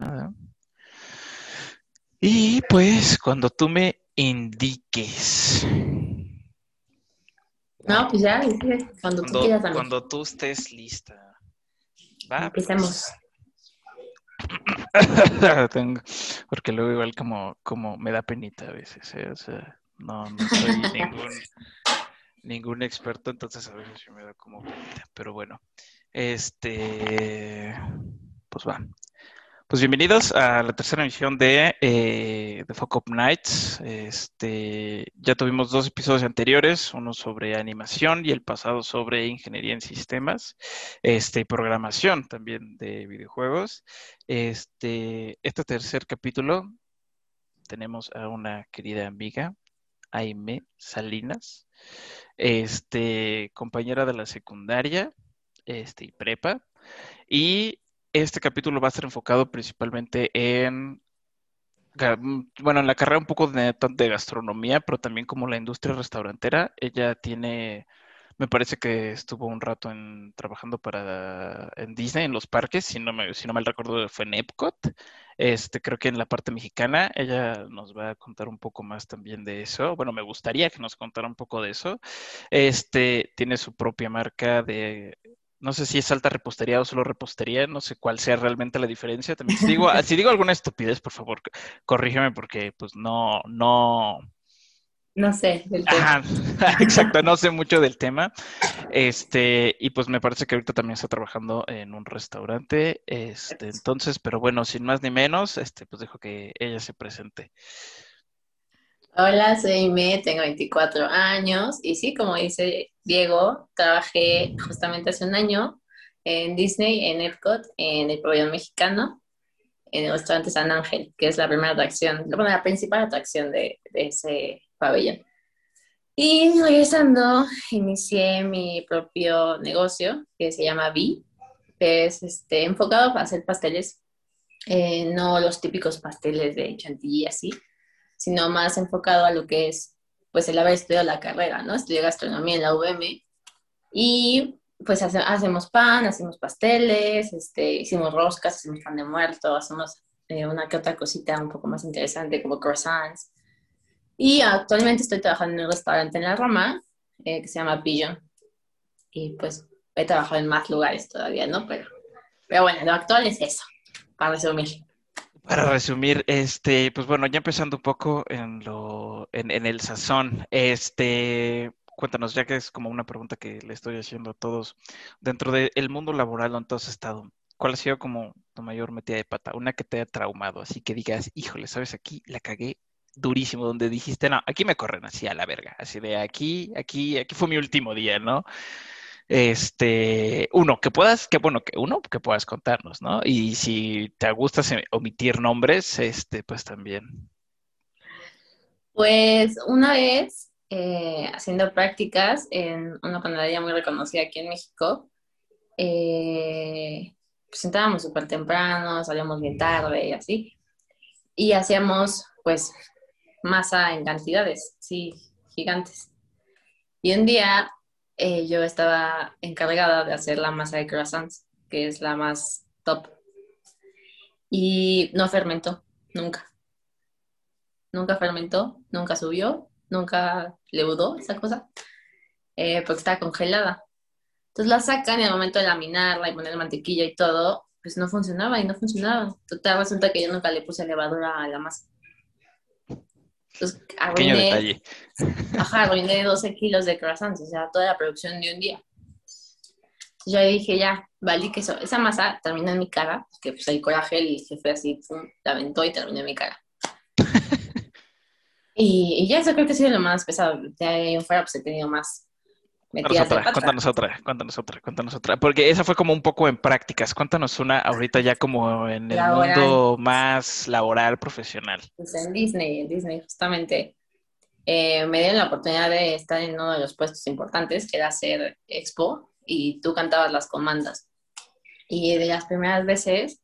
nada. Y pues cuando tú me indiques. No, pues ya, cuando, tú quieras también. Cuando tú estés lista. Va, Empecemos. porque luego igual como, como me da penita a veces, ¿eh? o sea, no, no soy ningún, ningún experto, entonces a veces me da como penita, pero bueno, este, pues va. Pues bienvenidos a la tercera emisión de, eh, Up Nights. Este, ya tuvimos dos episodios anteriores, uno sobre animación y el pasado sobre ingeniería en sistemas, este, programación también de videojuegos. Este, este tercer capítulo tenemos a una querida amiga, Aime Salinas, este, compañera de la secundaria este, y prepa. Y este capítulo va a ser enfocado principalmente en, bueno, en la carrera un poco de, gastronomía, pero también como la industria restaurantera. Ella tiene, me parece que estuvo un rato trabajando para en Disney, en los parques, si no, me, si no mal recuerdo fue en Epcot. Este, creo que en la parte mexicana ella nos va a contar un poco más también de eso. Bueno, me gustaría que nos contara un poco de eso. Este, tiene su propia marca de no sé si es alta repostería o solo repostería, no sé cuál sea realmente la diferencia. También si digo, si digo alguna estupidez, por favor, corrígeme porque pues no, no. No sé del tema. exacto, no sé mucho del tema. Este, y pues me parece que ahorita también está trabajando en un restaurante. Este, entonces, pero bueno, sin más ni menos, este, pues dejo que ella se presente. Hola, soy Me, tengo 24 años y sí, como dice Diego, trabajé justamente hace un año en Disney, en Epcot, en el pabellón mexicano, en el restaurante San Ángel, que es la primera atracción, bueno, la principal atracción de, ese pabellón. Y regresando, inicié mi propio negocio que se llama Vi, que es este, enfocado para hacer pasteles, eh, no los típicos pasteles de chantilly así, sino más enfocado a lo que es, pues, el haber estudiado la carrera, ¿no? Estudié gastronomía en la UM y, pues, hacemos pan, hacemos pasteles, este, hicimos roscas, hacemos pan de muerto, hacemos eh, una que otra cosita un poco más interesante como croissants. Y actualmente estoy trabajando en un restaurante en la Roma eh, que se llama Pigeon. Y pues he trabajado en más lugares todavía, ¿no? Pero, pero bueno, lo actual es eso, para resumir. Para resumir, este, pues bueno, ya empezando un poco en lo, en, el sazón, este, cuéntanos, ya que es como una pregunta que le estoy haciendo a todos, dentro del mundo laboral donde has estado, ¿cuál ha sido como tu mayor metida de pata? Una que te haya traumado, así que digas, híjole, sabes, aquí la cagué durísimo, donde dijiste, no, aquí me corren así a la verga, así de aquí, aquí, aquí fue mi último día, ¿no? Este, uno, que puedas, que bueno, que uno, que puedas contarnos, ¿no? Y si te gusta omitir nombres, este, pues también. Pues una vez, eh, haciendo prácticas en una panadería muy reconocida aquí en México, eh, pues entrábamos súper temprano, salíamos bien tarde y así, y hacíamos, pues, masa en cantidades, sí, gigantes. Y un día eh, yo estaba encargada de hacer la masa de croissants, que es la más top. Y no fermentó, nunca. Nunca fermentó, nunca subió, nunca leudó esa cosa, eh, porque estaba congelada. Entonces la sacan y al momento de laminarla y poner mantequilla y todo, pues no funcionaba y no funcionaba. Total, resulta que yo nunca le puse levadura a la masa. Entonces, arruiné, detalle. Ajá, arruiné 12 kilos de croissants, o sea, toda la producción de un día. Yo dije, ya, valí que eso, esa masa terminó en mi cara, que pues el coraje, el jefe así, pum, la aventó y terminó en mi cara. y, ya eso creo que ha sido lo más pesado. De ahí en fuera pues he tenido más Cuéntanos otra, cuéntanos otra, cuéntanos otra, cuéntanos otra. Porque esa fue como un poco en prácticas. Cuéntanos una ahorita ya como en el mundo más laboral, profesional. Pues en Disney, en Disney justamente. Eh, me dieron la oportunidad de estar en uno de los puestos importantes, que era hacer expo, y tú cantabas las comandas. Y de las primeras veces...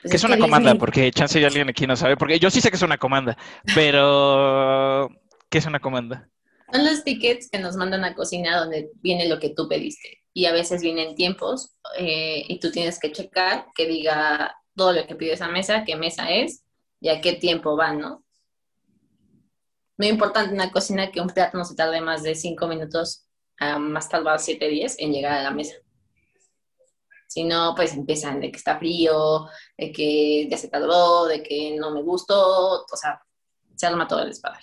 Pues ¿Qué es, una comanda? Porque chance y alguien aquí no sabe. Porque yo sí sé que es una comanda, pero ¿qué es una comanda? Son los tickets que nos mandan a cocina donde viene lo que tú pediste. Y a veces vienen tiempos eh, y tú tienes que checar que diga todo lo que pide esa mesa, qué mesa es y a qué tiempo van, ¿no? Muy importante en la cocina que un plato no se tarde más de 5 minutos, a más tardado 7, 10 en llegar a la mesa. Si no, pues empiezan de que está frío, de que ya se tardó, de que no me gustó, o sea, se arma todo el espada.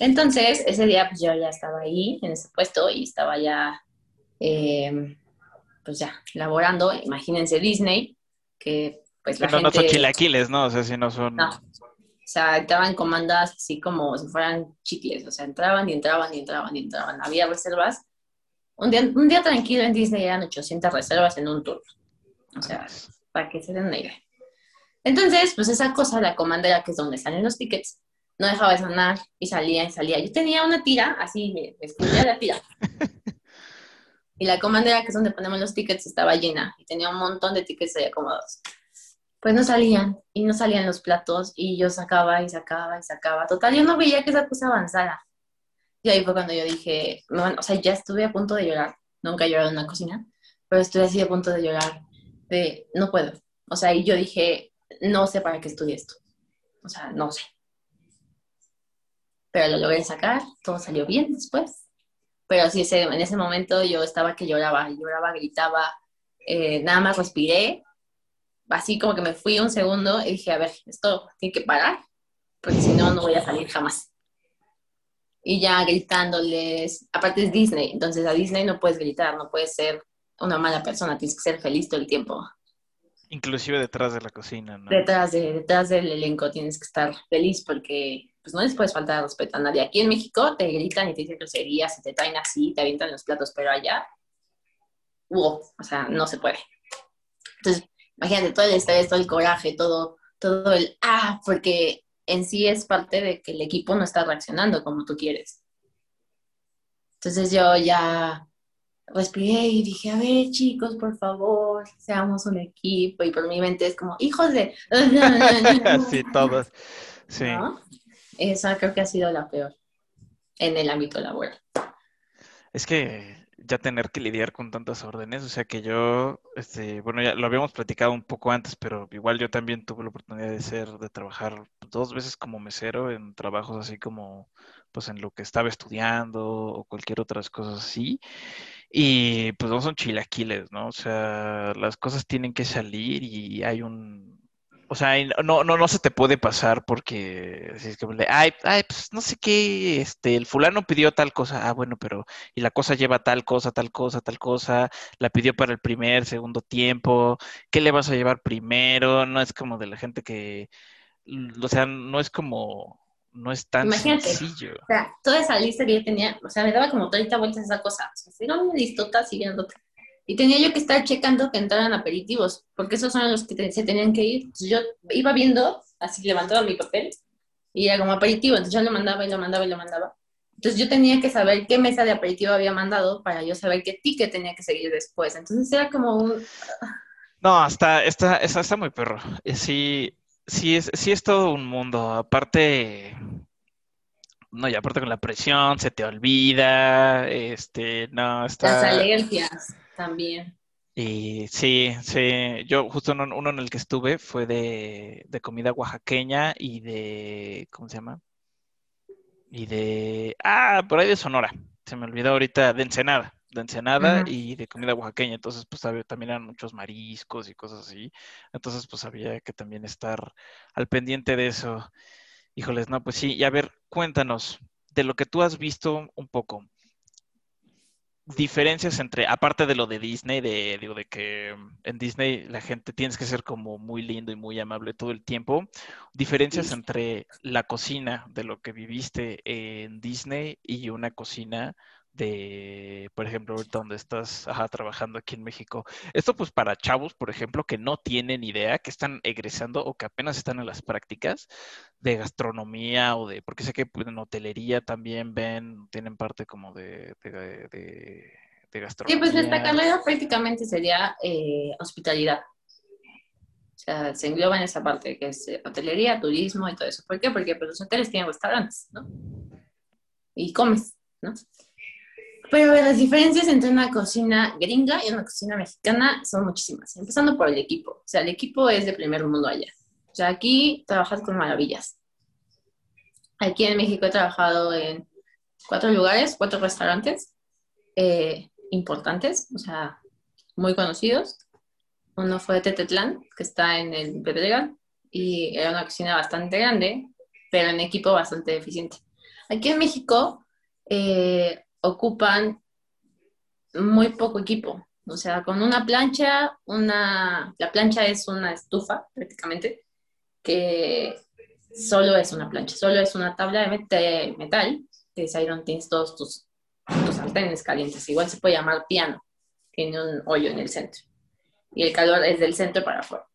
Entonces, ese día pues yo ya estaba ahí en ese puesto y estaba ya, eh, pues ya, laborando. Imagínense Disney, que pues la gente... no son chilaquiles, ¿no? O sea, si no son... No. O sea, estaban comandas así como si fueran chicles. O sea, entraban y entraban y entraban y entraban. Había reservas un día, un día tranquilo en Disney eran 800 reservas en un tour. O sea, para que se den una idea. Entonces, pues esa cosa, la comandera, que es donde salen los tickets, no dejaba de sonar y salía y salía. Yo tenía una tira, así, me escondía la tira. y la comandera, que es donde ponemos los tickets, estaba llena y tenía un montón de tickets ahí acomodados. Pues no salían y no salían los platos y yo sacaba y sacaba y sacaba. Total, yo no veía que esa cosa avanzara. Y ahí fue cuando yo dije, o sea, ya estuve a punto de llorar. Nunca he llorado en una cocina, pero estuve así a punto de llorar. De, no puedo. O sea, y yo dije, no sé para qué estudié esto. O sea, no sé. Pero lo logré sacar, todo salió bien después. Pero sí, ese, en ese momento yo estaba que lloraba, lloraba, gritaba, eh, nada más respiré, así como que me fui un segundo y dije, a ver, esto tiene que parar, porque si no, no voy a salir jamás y ya gritándoles, aparte es Disney, entonces a Disney no puedes gritar, no puedes ser una mala persona, tienes que ser feliz todo el tiempo. Inclusive detrás de la cocina, ¿no? Detrás, de, detrás del elenco tienes que estar feliz porque pues no les puedes faltar respeto a nadie. Aquí en México te gritan y te dicen groserías y te traen así, te avientan los platos, pero allá, wow, o sea, no se puede. Entonces, imagínate todo el estrés, todo el coraje, todo, todo el ah, porque en sí es parte de que el equipo no está reaccionando como tú quieres. Entonces yo ya respiré y dije, a ver chicos, por favor, seamos un equipo. Y por mi mente es como, hijos de... sí, todos. Sí. Esa creo que ha sido la peor en el ámbito laboral. Es que ya tener que lidiar con tantas órdenes. O sea que yo, este, bueno, ya lo habíamos platicado un poco antes, pero igual yo también tuve la oportunidad de ser, de trabajar dos veces como mesero en trabajos así como, pues en lo que estaba estudiando o cualquier otras cosas así. Y pues no son chilaquiles, ¿no? O sea, las cosas tienen que salir y hay un, o sea, no, no, no se te puede pasar porque es que, ay, ay, pues no sé qué, este, el fulano pidió tal cosa, ah, bueno, pero, y la cosa lleva tal cosa, tal cosa, tal cosa, la pidió para el primer, segundo tiempo, ¿qué le vas a llevar primero? No es como de la gente que, o sea, no es como, no es tan sencillo. O sea, toda esa lista que yo tenía, o sea, me daba como 30 vueltas esa cosa, o sea, era una listota siguiendo y tenía yo que estar checando que entraran aperitivos, porque esos son los que se tenían que ir. Entonces yo iba viendo, así levantaba mi papel, y era como aperitivo, entonces yo lo mandaba y lo mandaba y lo mandaba. Entonces yo tenía que saber qué mesa de aperitivo había mandado para yo saber qué ticket tenía que seguir después. Entonces era como un... No, está, está, está, está muy perro. Eh, sí, sí es, sí es todo un mundo. Aparte, no, y aparte con la presión, se te olvida, este, no, está... Las alergias. También. Y sí, sí, yo justo uno, uno en el que estuve fue de, comida oaxaqueña y de, ¿cómo se llama? Y de, ah, por ahí de Sonora, se me olvidó ahorita, de Ensenada, de Ensenada y de comida oaxaqueña, entonces pues también eran muchos mariscos y cosas así, entonces pues había que también estar al pendiente de eso. Híjoles, no, pues sí, y a ver, cuéntanos de lo que tú has visto un poco diferencias entre, aparte de lo de Disney, de, digo, de que en Disney la gente tienes que ser como muy lindo y muy amable todo el tiempo, diferencias entre la cocina de lo que viviste en Disney y una cocina de, por ejemplo, ahorita donde estás trabajando aquí en México. Esto pues para chavos, por ejemplo, que no tienen idea, que están egresando o que apenas están en las prácticas de gastronomía o de, porque sé que pues, en hotelería también ven, tienen parte como de, de, gastronomía. Sí, pues esta carrera prácticamente sería eh, hospitalidad. O sea, se engloba en esa parte que es eh, hotelería, turismo y todo eso. ¿Por qué? Porque pues, los hoteles tienen restaurantes, ¿no? Y comes, ¿no? Pero las diferencias entre una cocina gringa y una cocina mexicana son muchísimas, empezando por el equipo. O sea, el equipo es de primer mundo allá. O sea, aquí trabajas con maravillas. Aquí en México he trabajado en cuatro lugares, cuatro restaurantes eh, importantes, o sea, muy conocidos. Uno fue Tetetlán, que está en el Pedregal, y era una cocina bastante grande, pero en equipo bastante eficiente. Aquí en México eh, ocupan muy poco equipo. O sea, con una plancha, una, la plancha es una estufa prácticamente, que solo es una plancha, solo es una tabla de metal, que es ahí donde tienes todos tus, tus sartenes calientes. Igual se puede llamar piano, tiene un hoyo en el centro. Y el calor es del centro para afuera.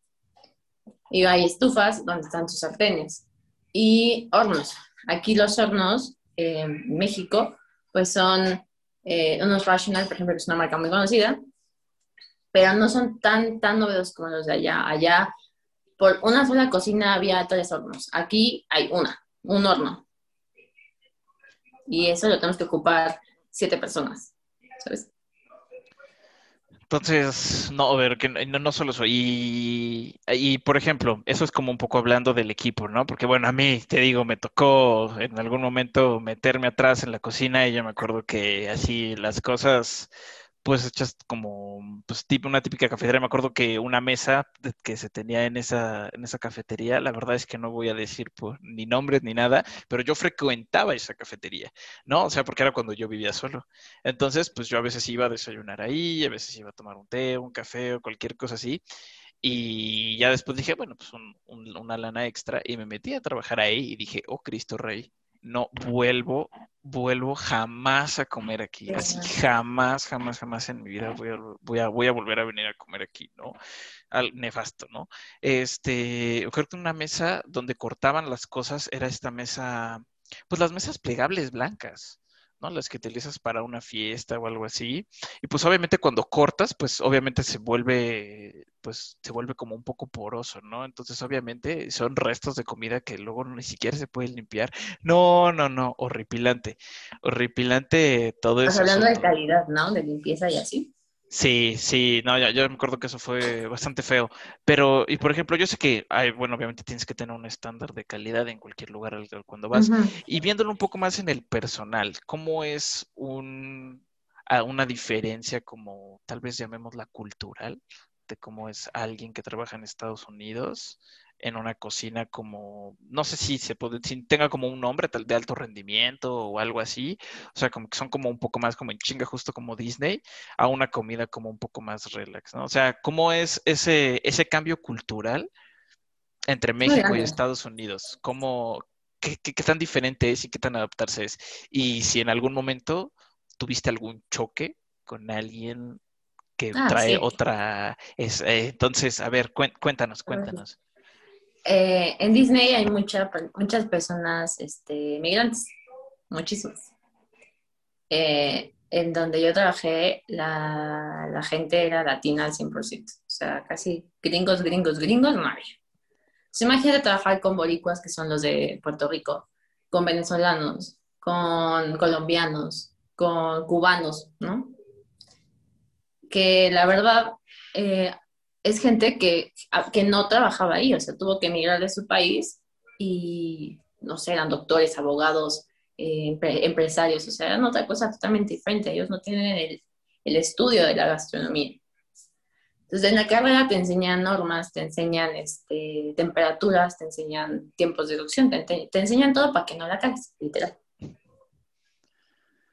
Y hay estufas donde están tus sartenes. Y hornos. Aquí los hornos, en México, pues son eh, unos Rational, por ejemplo, que es una marca muy conocida, pero no son tan, tan novedosos como los de allá. Allá, por una sola cocina había tres hornos. Aquí hay una, un horno. Y eso lo tenemos que ocupar siete personas, ¿sabes? Entonces, no, a ver, que no, no solo eso. Y, y, por ejemplo, eso es como un poco hablando del equipo, ¿no? Porque, bueno, a mí, te digo, me tocó en algún momento meterme atrás en la cocina y yo me acuerdo que así las cosas pues hechas como pues tipo una típica cafetería. Me acuerdo que una mesa que se tenía en esa, en esa cafetería, la verdad es que no voy a decir pues, ni nombres ni nada, pero yo frecuentaba esa cafetería, ¿no? O sea, porque era cuando yo vivía solo. Entonces, pues yo a veces iba a desayunar ahí, a veces iba a tomar un té, un café o cualquier cosa así. Y ya después dije, bueno, pues una lana extra y me metí a trabajar ahí y dije, oh Cristo Rey, no vuelvo, vuelvo jamás a comer aquí. Así jamás, jamás, jamás en mi vida voy a, voy a, voy a volver a venir a comer aquí, ¿no? Al nefasto, ¿no? Este, creo que una mesa donde cortaban las cosas era esta mesa, pues las mesas plegables blancas. ¿No? Las que utilizas para una fiesta o algo así. Y pues obviamente cuando cortas, pues obviamente se vuelve, pues se vuelve como un poco poroso, ¿no? Entonces obviamente son restos de comida que luego ni siquiera se pueden limpiar. No, no, no, horripilante. Horripilante todo eso. Estás hablando de calidad, ¿no? De limpieza y así. Sí, sí, no, ya, yo me acuerdo que eso fue bastante feo. Pero, y por ejemplo, yo sé que hay, bueno, obviamente tienes que tener un estándar de calidad en cualquier lugar al, cuando vas. Y viéndolo un poco más en el personal, ¿cómo es un, una diferencia como tal vez llamémosla cultural de cómo es alguien que trabaja en Estados Unidos en una cocina como, no sé si se puede, si tenga como un nombre tal de alto rendimiento o algo así, o sea, como que son como un poco más como en chinga, justo como Disney, a una comida como un poco más relax, ¿no? O sea, ¿cómo es ese, ese cambio cultural entre México y Estados Unidos? ¿Cómo, qué, qué, tan diferente es y qué tan adaptarse es? Y si en algún momento tuviste algún choque con alguien que ah, trae otra, es, eh, entonces, a ver, cuéntanos, cuéntanos. Eh, en Disney hay mucha, muchas personas este, migrantes, muchísimas. Eh, en donde yo trabajé, la, la, gente era latina al 100%. O sea, casi gringos, gringos, gringos, no había. Se imagina trabajar con boricuas, que son los de Puerto Rico, con venezolanos, con colombianos, con cubanos, ¿no? Que la verdad, eh, es gente que, que no trabajaba ahí, o sea, tuvo que emigrar de su país y, no sé, eran doctores, abogados, eh, empresarios, o sea, eran otra cosa totalmente diferente. Ellos no tienen el, el, estudio de la gastronomía. Entonces, en la carrera te enseñan normas, te enseñan este, temperaturas, te enseñan tiempos de cocción, te, te, enseñan todo para que no la cagues, literal.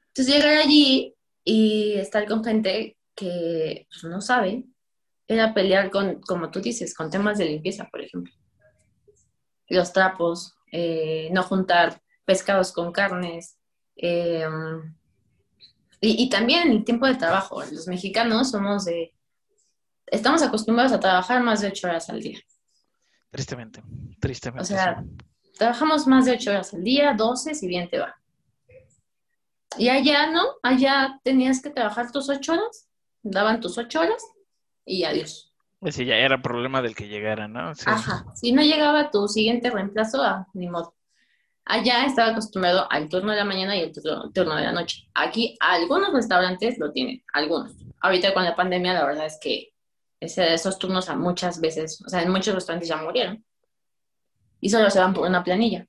Entonces, llegar allí y estar con gente que pues, no sabe, era pelear con, como tú dices, con temas de limpieza, por ejemplo. Los trapos, eh, no juntar pescados con carnes. Eh, y, y, también el tiempo de trabajo. Los mexicanos somos de... Estamos acostumbrados a trabajar más de ocho horas al día. Tristemente, tristemente. O sea, trabajamos más de ocho horas al día, doce si bien te va. Y allá, ¿no? Allá tenías que trabajar tus ocho horas, daban tus ocho horas y adiós. Sí, ya era problema del que llegara, ¿no? Ajá, si no llegaba tu siguiente reemplazo, ah, ni modo. Allá estaba acostumbrado al turno de la mañana y el turno, turno de la noche. Aquí algunos restaurantes lo tienen, algunos. Ahorita con la pandemia la verdad es que ese- esos turnos a muchas veces, o sea, en muchos restaurantes ya murieron. Y solo se van por una planilla.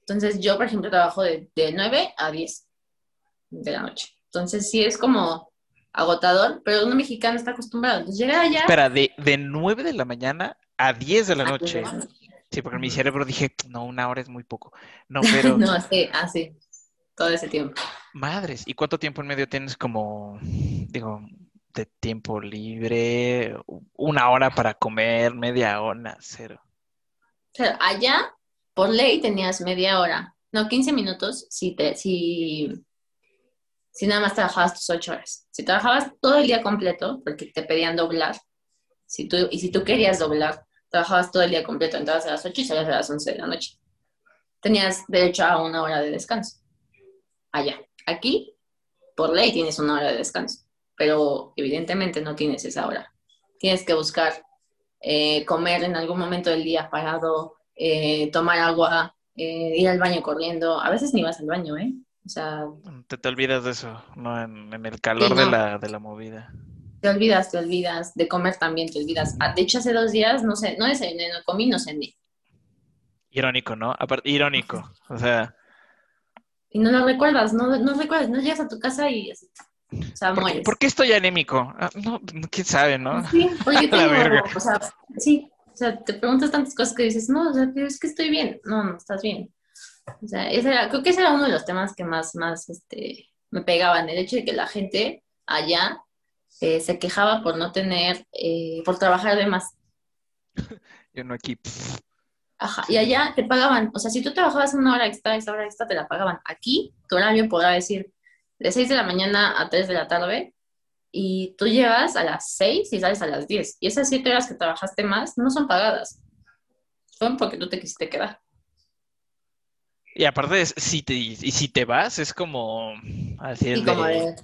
Entonces yo, por ejemplo, trabajo de, de 9 a 10 de la noche. Entonces sí es como agotador, pero uno mexicano está acostumbrado. Entonces llega allá... Espera, de, de 9 de la mañana a 10 de la noche. Sí, porque en mi cerebro dije, no, una hora es muy poco. No, pero No, sí, así, todo ese tiempo. madres, ¿y cuánto tiempo en medio tienes como, digo, de tiempo libre? Una hora para comer, media hora, cero. O sea, allá, por ley, tenías media hora, no, 15 minutos si, te, si, si nada más trabajabas tus 8 horas. Si trabajabas todo el día completo, porque te pedían doblar, si tú, y si tú querías doblar, trabajabas todo el día completo, entrabas a las 8 y salías a las 11 de la noche. Tenías derecho a una hora de descanso. Allá. Aquí, por ley, tienes una hora de descanso, pero evidentemente no tienes esa hora. Tienes que buscar eh, comer en algún momento del día parado, eh, tomar agua, eh, ir al baño corriendo. A veces ni vas al baño, ¿eh? O sea, Te, te olvidas de eso, ¿no? En, en el calor de la, de la movida. te olvidas, te olvidas. De comer también te olvidas. Ah, De hecho, hace dos días, no sé, no desayuné, no comí, no cené. Irónico, ¿no? Aparte, irónico. O sea, Y no lo recuerdas, no, no recuerdas, no llegas a tu casa y así, o sea, ¿por, mueres. por qué estoy anémico? Ah, no, quién sabe, ¿no? Sí, verga. tengo, o sea, sí, o sea, te preguntas tantas cosas que dices, no, o sea, pero es que estoy bien. No, no estás bien. O sea, ese era, creo que ese era uno de los temas que más, más, este, me pegaban, el hecho de que la gente allá eh, se quejaba por no tener, eh, por trabajar de más. Yo no aquí. Ajá, y allá te pagaban, o sea, si tú trabajabas una hora extra, esa hora extra te la pagaban. Aquí, tu horario podrá decir de 6 de la mañana a 3 de la tarde, y tú llegas a las 6 y sales a las 10. Y esas 7 horas que trabajaste más no son pagadas. Son porque tú te quisiste quedar. Y aparte, es- si te, y si te vas, es como así como de-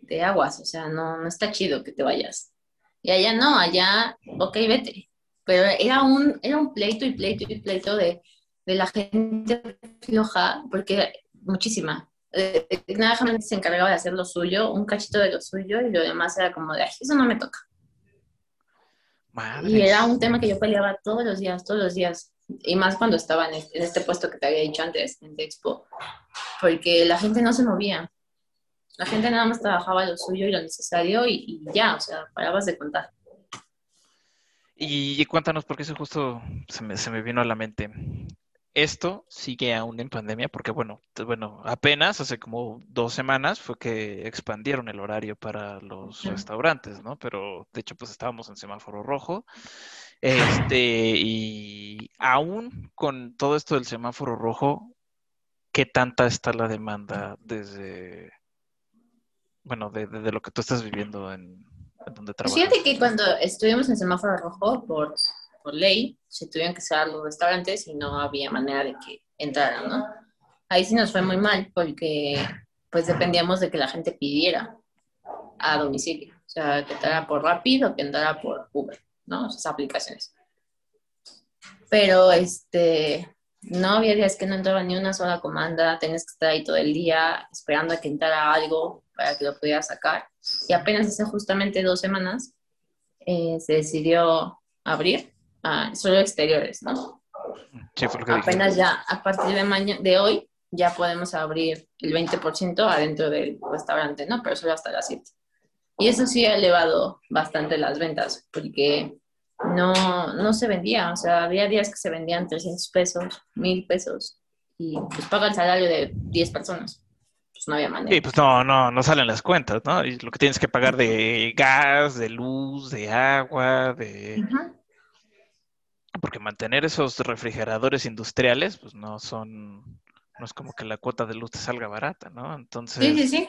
de, aguas, o sea, no, no está chido que te vayas. Y allá no, allá, ok, vete. Pero era un, era un pleito y pleito y pleito de, de la gente floja, porque muchísima. Eh, nada más se encargaba de hacer lo suyo, un cachito de lo suyo, y lo demás era como de, "Ay, eso no me toca. Madres. Y era un tema que yo peleaba todos los días, todos los días. Y más cuando estaba en este, puesto que te había dicho antes, en Expo, porque la gente no se movía. La gente nada más trabajaba lo suyo y lo necesario y, y ya, o sea, parabas de contar. Y, y cuéntanos, porque eso justo se me, se me vino a la mente. Esto sigue aún en pandemia, porque bueno, bueno, apenas hace como dos semanas fue que expandieron el horario para los restaurantes, ¿no? Pero de hecho, pues estábamos en semáforo rojo. Este, y aún con todo esto del semáforo rojo, ¿qué tanta está la demanda desde, bueno, de, de- de lo que tú estás viviendo en, en donde Pues trabajas? fíjate que cuando estuvimos en semáforo rojo, por, por ley, se tuvieron que cerrar los restaurantes y no había manera de que entraran, ¿no? Ahí sí nos fue muy mal porque pues dependíamos de que la gente pidiera a domicilio. O sea, que entrara por Rapid o que entrara por Uber, ¿no? Esas aplicaciones. Pero este, no había días que no entraba ni una sola comanda, tenías que estar ahí todo el día esperando a que entrara algo para que lo pudieras sacar. Y apenas hace justamente dos semanas eh, se decidió abrir a solo exteriores, ¿no? Sí, dije. Apenas ya a partir de, mañana, de hoy ya podemos abrir el 20% adentro del restaurante, ¿no? Pero solo hasta las 7. Y eso sí ha elevado bastante las ventas, porque no, no se vendía, o sea, había días que se vendían 300 pesos, 1000 pesos, y pues paga el salario de 10 personas. Pues no había manera. Sí, pues no, no, no salen las cuentas, ¿no? Y lo que tienes que pagar de gas, de luz, de agua, de... Porque mantener esos refrigeradores industriales, pues no son, no es como que la cuota de luz te salga barata, ¿no? Entonces, Sí, sí, sí.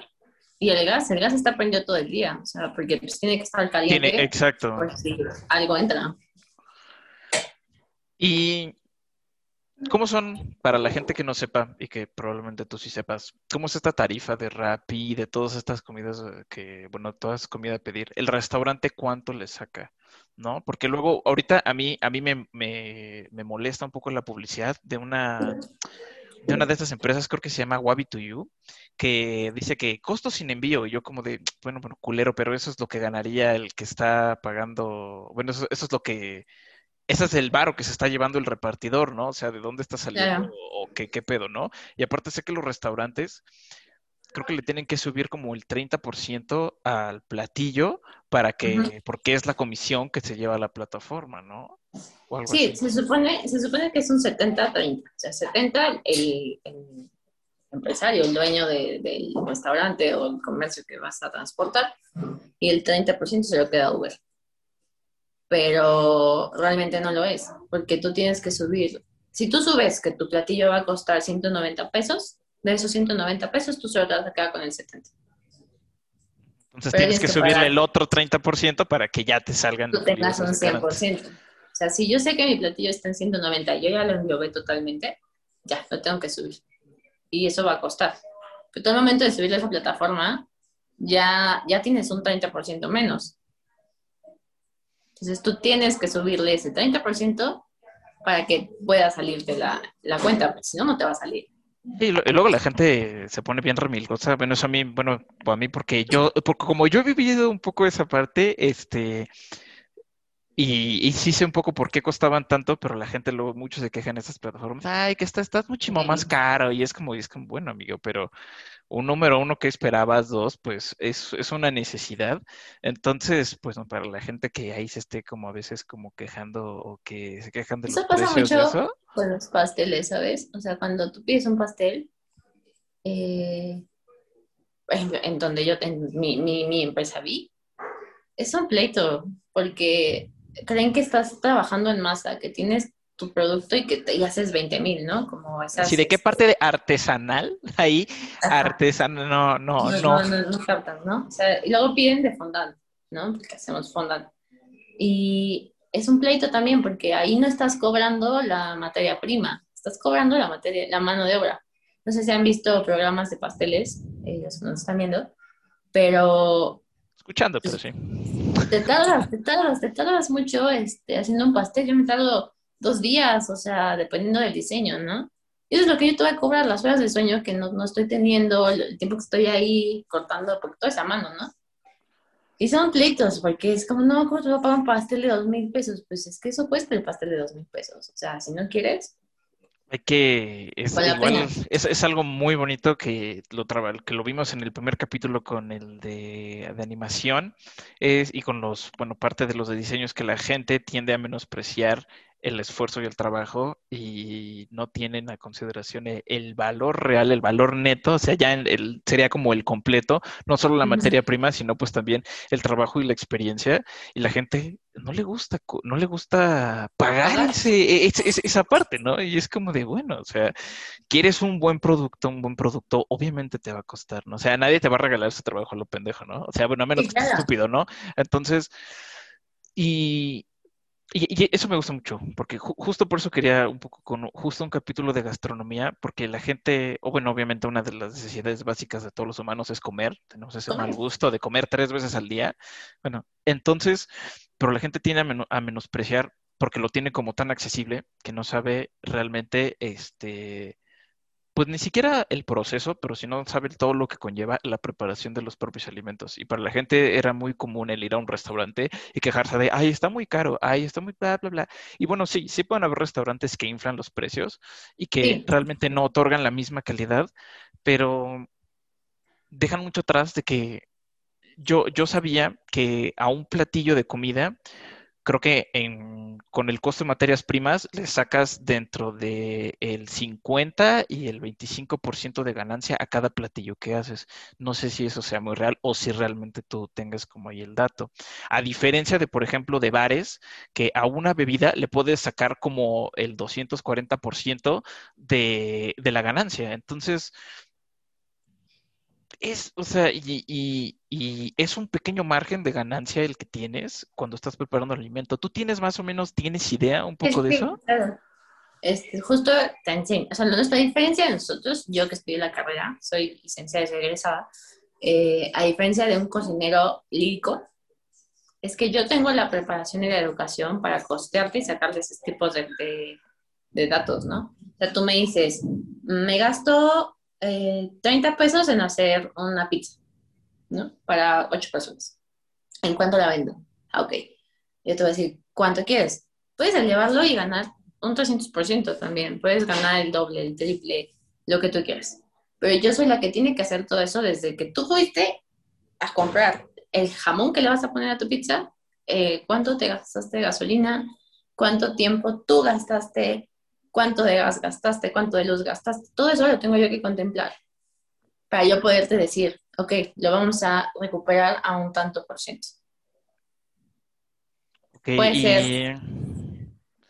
Y el gas, el gas está prendido todo el día, o sea, porque pues, tiene que estar caliente, tiene, exacto. por si algo entra. Y ¿cómo son, para la gente que no sepa y que probablemente tú sí sepas, cómo es esta tarifa de Rappi, de todas estas comidas eh, que, bueno, todas comida de pedir? ¿El restaurante cuánto le saca? ¿No? Porque luego, ahorita a mí, a mí me, me, me molesta un poco la publicidad de una, de una de estas empresas, creo que se llama Wabi to You, que dice que costo sin envío. Y yo como de, bueno, bueno, culero, pero eso es lo que ganaría el que está pagando, bueno, eso, es lo que, ese es el varo que se está llevando el repartidor, ¿no? O sea, de dónde está saliendo o, qué, qué pedo, ¿no? Y aparte sé que los restaurantes creo que le tienen que subir como el 30% al platillo para que, porque es la comisión que se lleva a la plataforma, ¿no? sí, se supone, se supone que es un 70-30. O sea, 70 el, el empresario, el dueño del restaurante o el comercio que vas a transportar, y el 30% se lo queda Uber. Pero realmente no lo es, porque tú tienes que subir. Si tú subes que tu platillo va a costar 190 pesos, de esos 190 pesos, tú solo te vas a quedar con el 70. Entonces tienes que, subirle el otro 30% para que ya te salgan. Tú tengas un 100%. O sea, si yo sé que mi platillo está en 190 y yo ya lo englobé totalmente, ya, lo tengo que subir. Y eso va a costar. Pero todo el momento de subirle a esa plataforma, ya, ya tienes un 30% menos. Entonces tú tienes que subirle ese 30% para que pueda salirte la, la cuenta, porque si no, no te va a salir. Y, luego la gente se pone bien remilgosa. Bueno, eso a mí, bueno, a mí porque yo, porque como yo he vivido un poco esa parte, este, y, y, sí sé un poco por qué costaban tanto, pero la gente luego muchos se quejan en esas plataformas, ay, que está, estás muchísimo más caro, y es como, es como, bueno, amigo, pero un número uno que esperabas, dos, pues es, es una necesidad. Entonces, pues no, para la gente que ahí se esté como a veces como quejando o que se quejan de eso los pasa mucho con los pasteles, ¿sabes? O sea, cuando tú pides un pastel, eh, en, donde yo, en mi, mi, mi empresa vi, es un pleito, porque creen que estás trabajando en masa, que tienes tu producto y que te haces 20 mil, ¿no? Como esas... Sí, ¿de qué parte de artesanal? Ahí, artesanal, no, no, no. No, no, no, captan, ¿no? O sea, y luego piden de fondant, ¿no? Porque hacemos fondant. Y es un pleito también porque ahí no estás cobrando la materia prima, estás cobrando la materia, la mano de obra. No sé si han visto programas de pasteles, ellos nos están viendo, pero Escuchando, pero sí. Te tardas, te tardas, te tardas mucho este, haciendo un pastel. Yo me tardo dos días, o sea, dependiendo del diseño, ¿no? Y eso es lo que yo te voy a cobrar, las horas de sueño que no, no estoy teniendo, el tiempo que estoy ahí cortando, porque todo es a mano, ¿no? Y son pleitos, porque es como, no, ¿cómo te voy a pagar un pastel de dos mil pesos? Pues es que eso cuesta el pastel de dos mil pesos. O sea, si no quieres, hay que, es, igual, es, algo muy bonito que lo, que lo vimos en el primer capítulo con el de, de, animación es, y con los, bueno, parte de los de diseños que la gente tiende a menospreciar el esfuerzo y el trabajo y no tienen a consideración e, el, valor real, el valor neto, o sea, ya el, sería como el completo, no solo la materia prima, sino pues también el trabajo y la experiencia. Y la gente no le gusta, no le gusta pagar ese, esa parte, ¿no? Y es como de, bueno, o sea, quieres un buen producto, un buen producto, obviamente te va a costar, ¿no? O sea, nadie te va a regalar ese trabajo a lo pendejo, ¿no? O sea, bueno, a menos que estés estúpido, ¿no? Entonces, y, y, eso me gusta mucho, porque justo por eso quería un poco con justo un capítulo de gastronomía, porque la gente, o bueno, obviamente una de las necesidades básicas de todos los humanos es comer, tenemos ese mal gusto de comer tres veces al día. Bueno, entonces, pero la gente tiene a, a menospreciar porque lo tiene como tan accesible que no sabe realmente este pues ni siquiera el proceso, pero si no sabe todo lo que conlleva la preparación de los propios alimentos. Y para la gente era muy común el ir a un restaurante y quejarse de, ay, está muy caro, ay, está muy bla, bla, bla. Y bueno, sí, sí pueden haber restaurantes que inflan los precios y que realmente no otorgan la misma calidad, pero dejan mucho atrás de que yo, yo sabía que a un platillo de comida creo que con el costo de materias primas le sacas dentro del el 50 y el 25% de ganancia a cada platillo que haces. No sé si eso sea muy real o si realmente tú tengas como ahí el dato. A diferencia de, por ejemplo, de bares, que a una bebida le puedes sacar como el 240% de, de la ganancia. Entonces, es, o sea, y, es un pequeño margen de ganancia el que tienes cuando estás preparando el alimento. ¿Tú tienes más o menos, tienes idea un poco de eso? Claro. Este, justo te enseño, o sea, nuestra diferencia de nosotros, yo que estudié la carrera, soy licenciada y egresada, eh, a diferencia de un cocinero lírico, es que yo tengo la preparación y la educación para costearte y sacarle esos tipos de, de, de datos, ¿no? O sea, tú me dices, me gasto 30 eh, pesos en hacer una pizza, ¿no? Para 8 personas. ¿En cuánto la vendo? Ah, ok. Yo te voy a decir, ¿cuánto quieres? Puedes llevarlo y ganar un 300% también. Puedes ganar el doble, el triple, lo que tú quieras. Pero yo soy la que tiene que hacer todo eso desde que tú fuiste a comprar el jamón que le vas a poner a tu pizza, eh, cuánto te gastaste de gasolina, cuánto tiempo tú gastaste, cuánto de gas gastaste, cuánto de luz gastaste. Todo eso lo tengo yo que contemplar para yo poderte decir, ok, lo vamos a recuperar a un tanto por ciento. Puede ser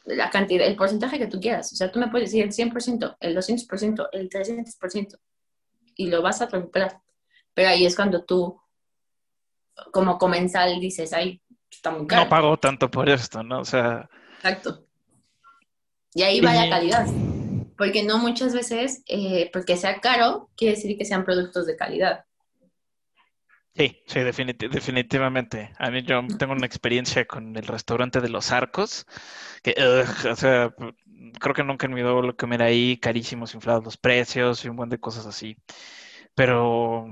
la cantidad, el porcentaje que tú quieras. O sea, tú me puedes decir el 100%, el 200%, el 300% y lo vas a recuperar. Pero ahí es cuando tú, como comensal, dices, ay, está muy caro. No pago tanto por esto, ¿no? O sea... Exacto. Y ahí va la calidad. Porque no muchas veces, eh, porque sea caro, quiere decir que sean productos de calidad. Sí, sí, definitivamente. A mí yo tengo una experiencia con el restaurante de los arcos, que, o sea, creo que nunca he olvidado lo era ahí, carísimos, inflados los precios y un buen de cosas así. Pero,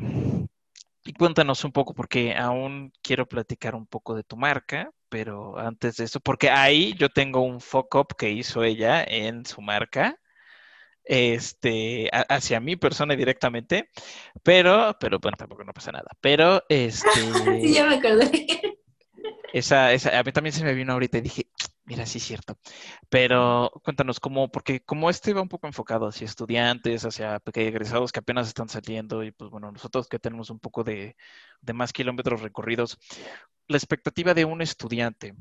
y cuéntanos un poco, porque aún quiero platicar un poco de tu marca, pero antes de eso, porque ahí yo tengo un fuck up que hizo ella en su marca este, hacia mi persona directamente, pero, pero bueno, tampoco no pasa nada. Pero, este... sí, ya me acordé. Esa, esa, a mí también se me vino ahorita y dije, mira, sí es cierto. Pero cuéntanos cómo, porque como este va un poco enfocado hacia estudiantes, hacia pequeños egresados que apenas están saliendo y pues bueno, nosotros que tenemos un poco de, de más kilómetros recorridos, la expectativa de un estudiante,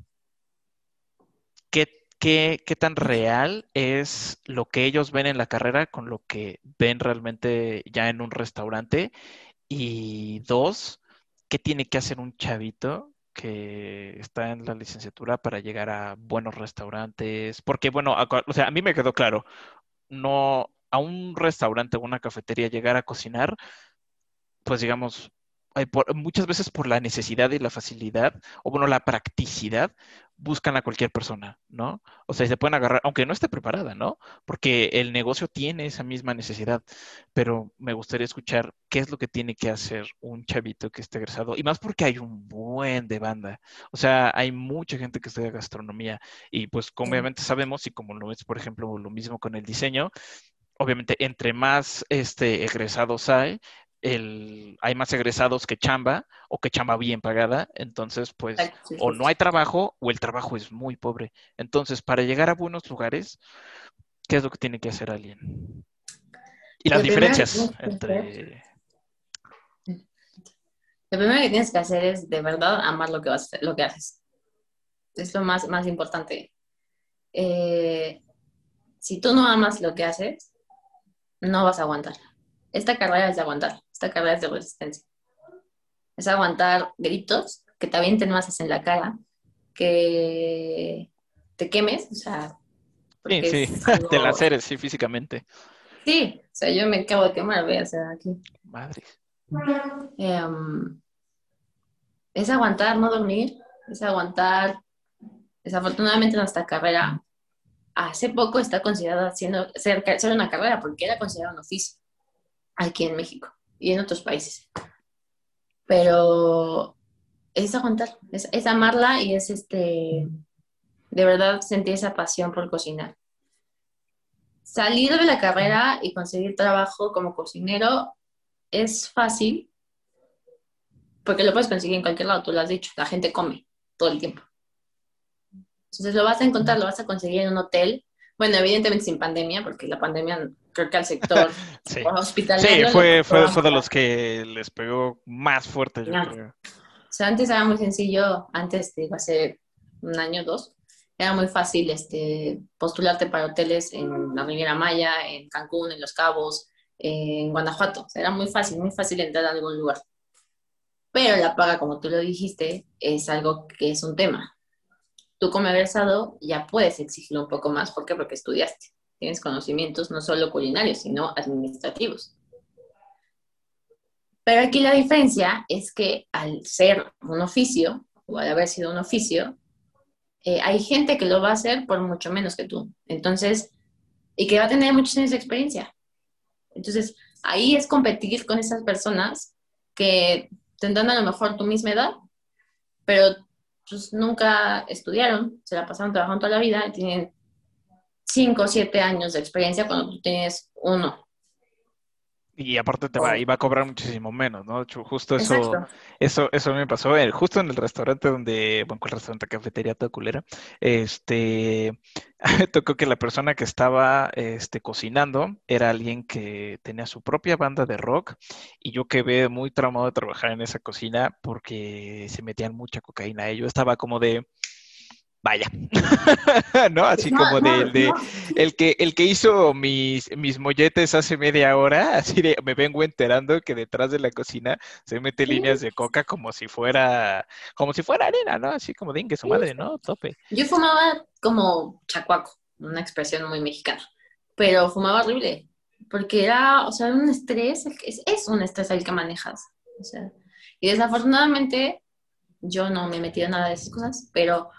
¿qué qué, tan real es lo que ellos ven en la carrera con lo que ven realmente ya en un restaurante. Y dos, ¿qué tiene que hacer un chavito que está en la licenciatura para llegar a buenos restaurantes? Porque, bueno, o sea, a mí me quedó claro, no a un restaurante o una cafetería llegar a cocinar, pues digamos, muchas veces por la necesidad y la facilidad, o bueno, la practicidad, buscan a cualquier persona, ¿no? O sea, se pueden agarrar, aunque no esté preparada, ¿no? Porque el negocio tiene esa misma necesidad, pero me gustaría escuchar qué es lo que tiene que hacer un chavito que esté egresado, y más porque hay un buen de banda, o sea, hay mucha gente que estudia gastronomía, y pues como obviamente sabemos, y como lo es, por ejemplo, lo mismo con el diseño, obviamente entre más este, egresados hay, el, hay más egresados que chamba o que chamba bien pagada, entonces pues o no hay trabajo o el trabajo es muy pobre. Entonces, para llegar a buenos lugares, ¿qué es lo que tiene que hacer alguien? Y las diferencias entre... Lo primero que tienes que hacer es de verdad amar lo que, vas, lo que haces. Es lo más, más importante. Eh, si tú no amas lo que haces, no vas a aguantar. Esta carrera es de aguantar esta carrera es de resistencia. Es aguantar gritos, que te avienten masas en la cara, que te quemes, o sea... Sí, sí, te la haces, sí, físicamente. Sí, o sea, yo me acabo de quemar, voy a hacer aquí. Madre. Em, es aguantar, no dormir, es aguantar. Desafortunadamente nuestra carrera hace poco está considerada siendo, ser, ser una carrera porque era considerada un oficio aquí en México y en otros países. Pero es aguantar, es, amarla y es este, de verdad sentir esa pasión por cocinar. Salir de la carrera y conseguir trabajo como cocinero es fácil porque lo puedes conseguir en cualquier lado, tú lo has dicho, la gente come todo el tiempo. Entonces lo vas a encontrar, lo vas a conseguir en un hotel, bueno, evidentemente sin pandemia, porque la pandemia creo que al sector sí. hospitalario. Sí, fue, fue, de los que les pegó más fuerte, yo creo. O sea, antes era muy sencillo, antes, digo, hace un año, dos, era muy fácil este, postularte para hoteles en la Riviera Maya, en Cancún, en Los Cabos, en Guanajuato. O sea, era muy fácil, muy fácil entrar a algún lugar. Pero la paga, como tú lo dijiste, es algo que es un tema tú como egresado ya puedes exigirlo un poco más. ¿Por qué? Porque estudiaste. Tienes conocimientos no solo culinarios, sino administrativos. Pero aquí la diferencia es que al ser un oficio, o al haber sido un oficio, eh, hay gente que lo va a hacer por mucho menos que tú. Entonces, y que va a tener muchos años de experiencia. Entonces, ahí es competir con esas personas que tendrán a lo mejor tu misma edad, pero pues, nunca estudiaron, se la pasaron trabajando toda la vida y tienen 5 o 7 años de experiencia cuando tú tienes uno. Y aparte te va, a cobrar muchísimo menos, ¿no? Justo eso, eso, eso me pasó, eh, justo en el restaurante donde, bueno, el restaurante, cafetería toda culera, este, tocó que la persona que estaba este, cocinando era alguien que tenía su propia banda de rock y yo quedé muy traumado de trabajar en esa cocina porque se metían mucha cocaína. Y yo estaba como de, vaya, ¿no? Así como de, el que el que hizo mis, mis molletes hace media hora, así de me vengo enterando que detrás de la cocina se mete líneas de coca como si fuera, como si fuera arena, ¿no? Así como dingue su madre, ¿no? Tope. Yo fumaba como chacuaco, una expresión muy mexicana, pero fumaba horrible, porque era, o sea, un estrés, es, es un estrés el que manejas, o sea, y desafortunadamente yo no me he metido en nada de esas cosas, pero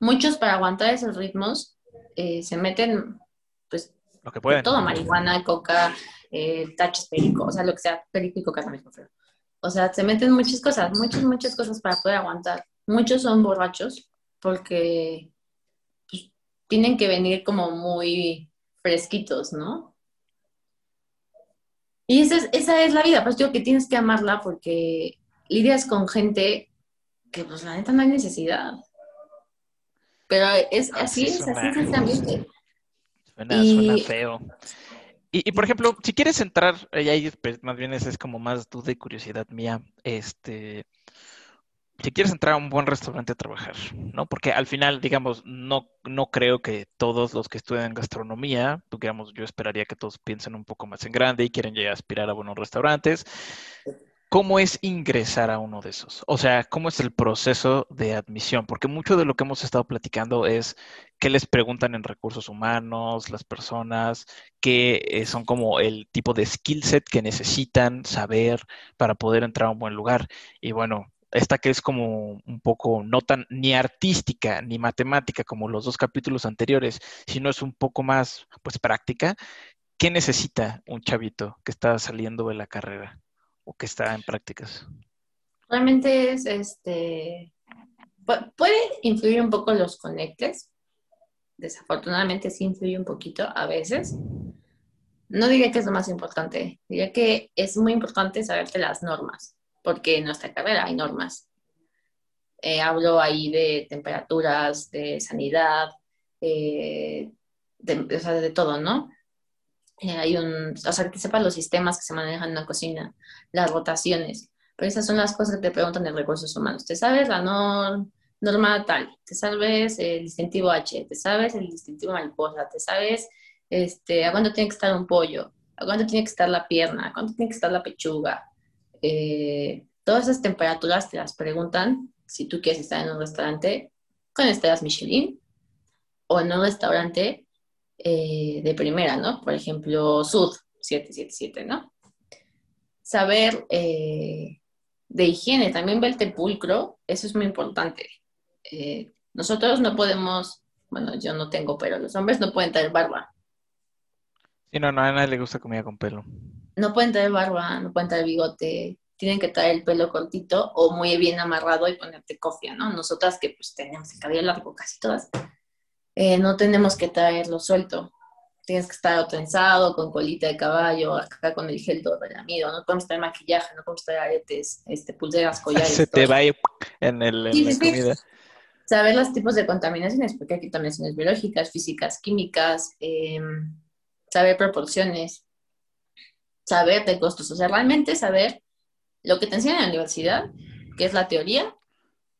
muchos para aguantar esos ritmos eh, se meten, pues, lo que pueden. todo, marihuana, coca, eh, tachos perico, o sea, lo que sea, perico y coca pero, o sea, se meten muchas cosas, muchas, muchas cosas para poder aguantar. Muchos son borrachos porque pues, tienen que venir como muy fresquitos, ¿no? Y esa es, esa es la vida, pues digo que tienes que amarla porque lidias con gente que pues la neta no hay necesidad. Pero es así, es, así es este ambiente. Suena, suena feo. Y, por ejemplo, si quieres entrar, y ahí pues, más bien esa es como más duda y curiosidad mía, este, si quieres entrar a un buen restaurante a trabajar, ¿no? Porque al final, digamos, no, no creo que todos los que estudian gastronomía, digamos, yo esperaría que todos piensen un poco más en grande y quieren llegar a aspirar a buenos restaurantes. ¿Cómo es ingresar a uno de esos? O sea, ¿cómo es el proceso de admisión? Porque mucho de lo que hemos estado platicando es qué les preguntan en recursos humanos, las personas, qué eh, son como el tipo de skill set que necesitan saber para poder entrar a un buen lugar. Y bueno, esta que es como un poco no tan ni artística ni matemática como los dos capítulos anteriores, sino es un poco más pues práctica. ¿Qué necesita un chavito que está saliendo de la carrera? O que está en prácticas? Realmente es, este, puede influir un poco los conectes. Desafortunadamente sí influye un poquito a veces. No diría que es lo más importante, diría que es muy importante saberte las normas, porque en nuestra carrera hay normas. Eh, hablo ahí de temperaturas, de sanidad, eh, de, todo, ¿no? Eh, hay un, o sea, que sepas los sistemas que se manejan en la cocina, las rotaciones. Pero esas son las cosas que te preguntan en recursos humanos. ¿Te sabes la norma tal? ¿Te sabes el distintivo H? ¿Te sabes el distintivo mariposa? ¿Te sabes este, a cuánto tiene que estar un pollo? ¿A cuánto tiene que estar la pierna? ¿A cuánto tiene que estar la pechuga? Eh, todas esas temperaturas te las preguntan si tú quieres estar en un restaurante con estrellas Michelin o en un restaurante eh, de primera, ¿no? Por ejemplo, Sud 777, ¿no? Saber eh, de higiene, también ver el tepulcro, eso es muy importante. Eh, nosotros no podemos, bueno, yo no tengo, pero los hombres no pueden traer barba. Sí, no, no, a nadie le gusta comida con pelo. No pueden traer barba, no pueden traer bigote, tienen que traer el pelo cortito o muy bien amarrado y ponerte cofia, ¿no? Nosotras que pues tenemos el cabello largo casi todas, eh, no tenemos que traerlo suelto. Tienes que estar trenzado, con colita de caballo, acá con el gel todo amigo. No podemos traer maquillaje, no podemos traer aretes, este, pulseras, collares. Se te va en, el, en la comida. Saber los tipos de contaminaciones, porque hay contaminaciones biológicas, físicas, químicas, em, saber proporciones, saber de costos. O sea, realmente saber lo que te enseñan en la universidad, que es la teoría,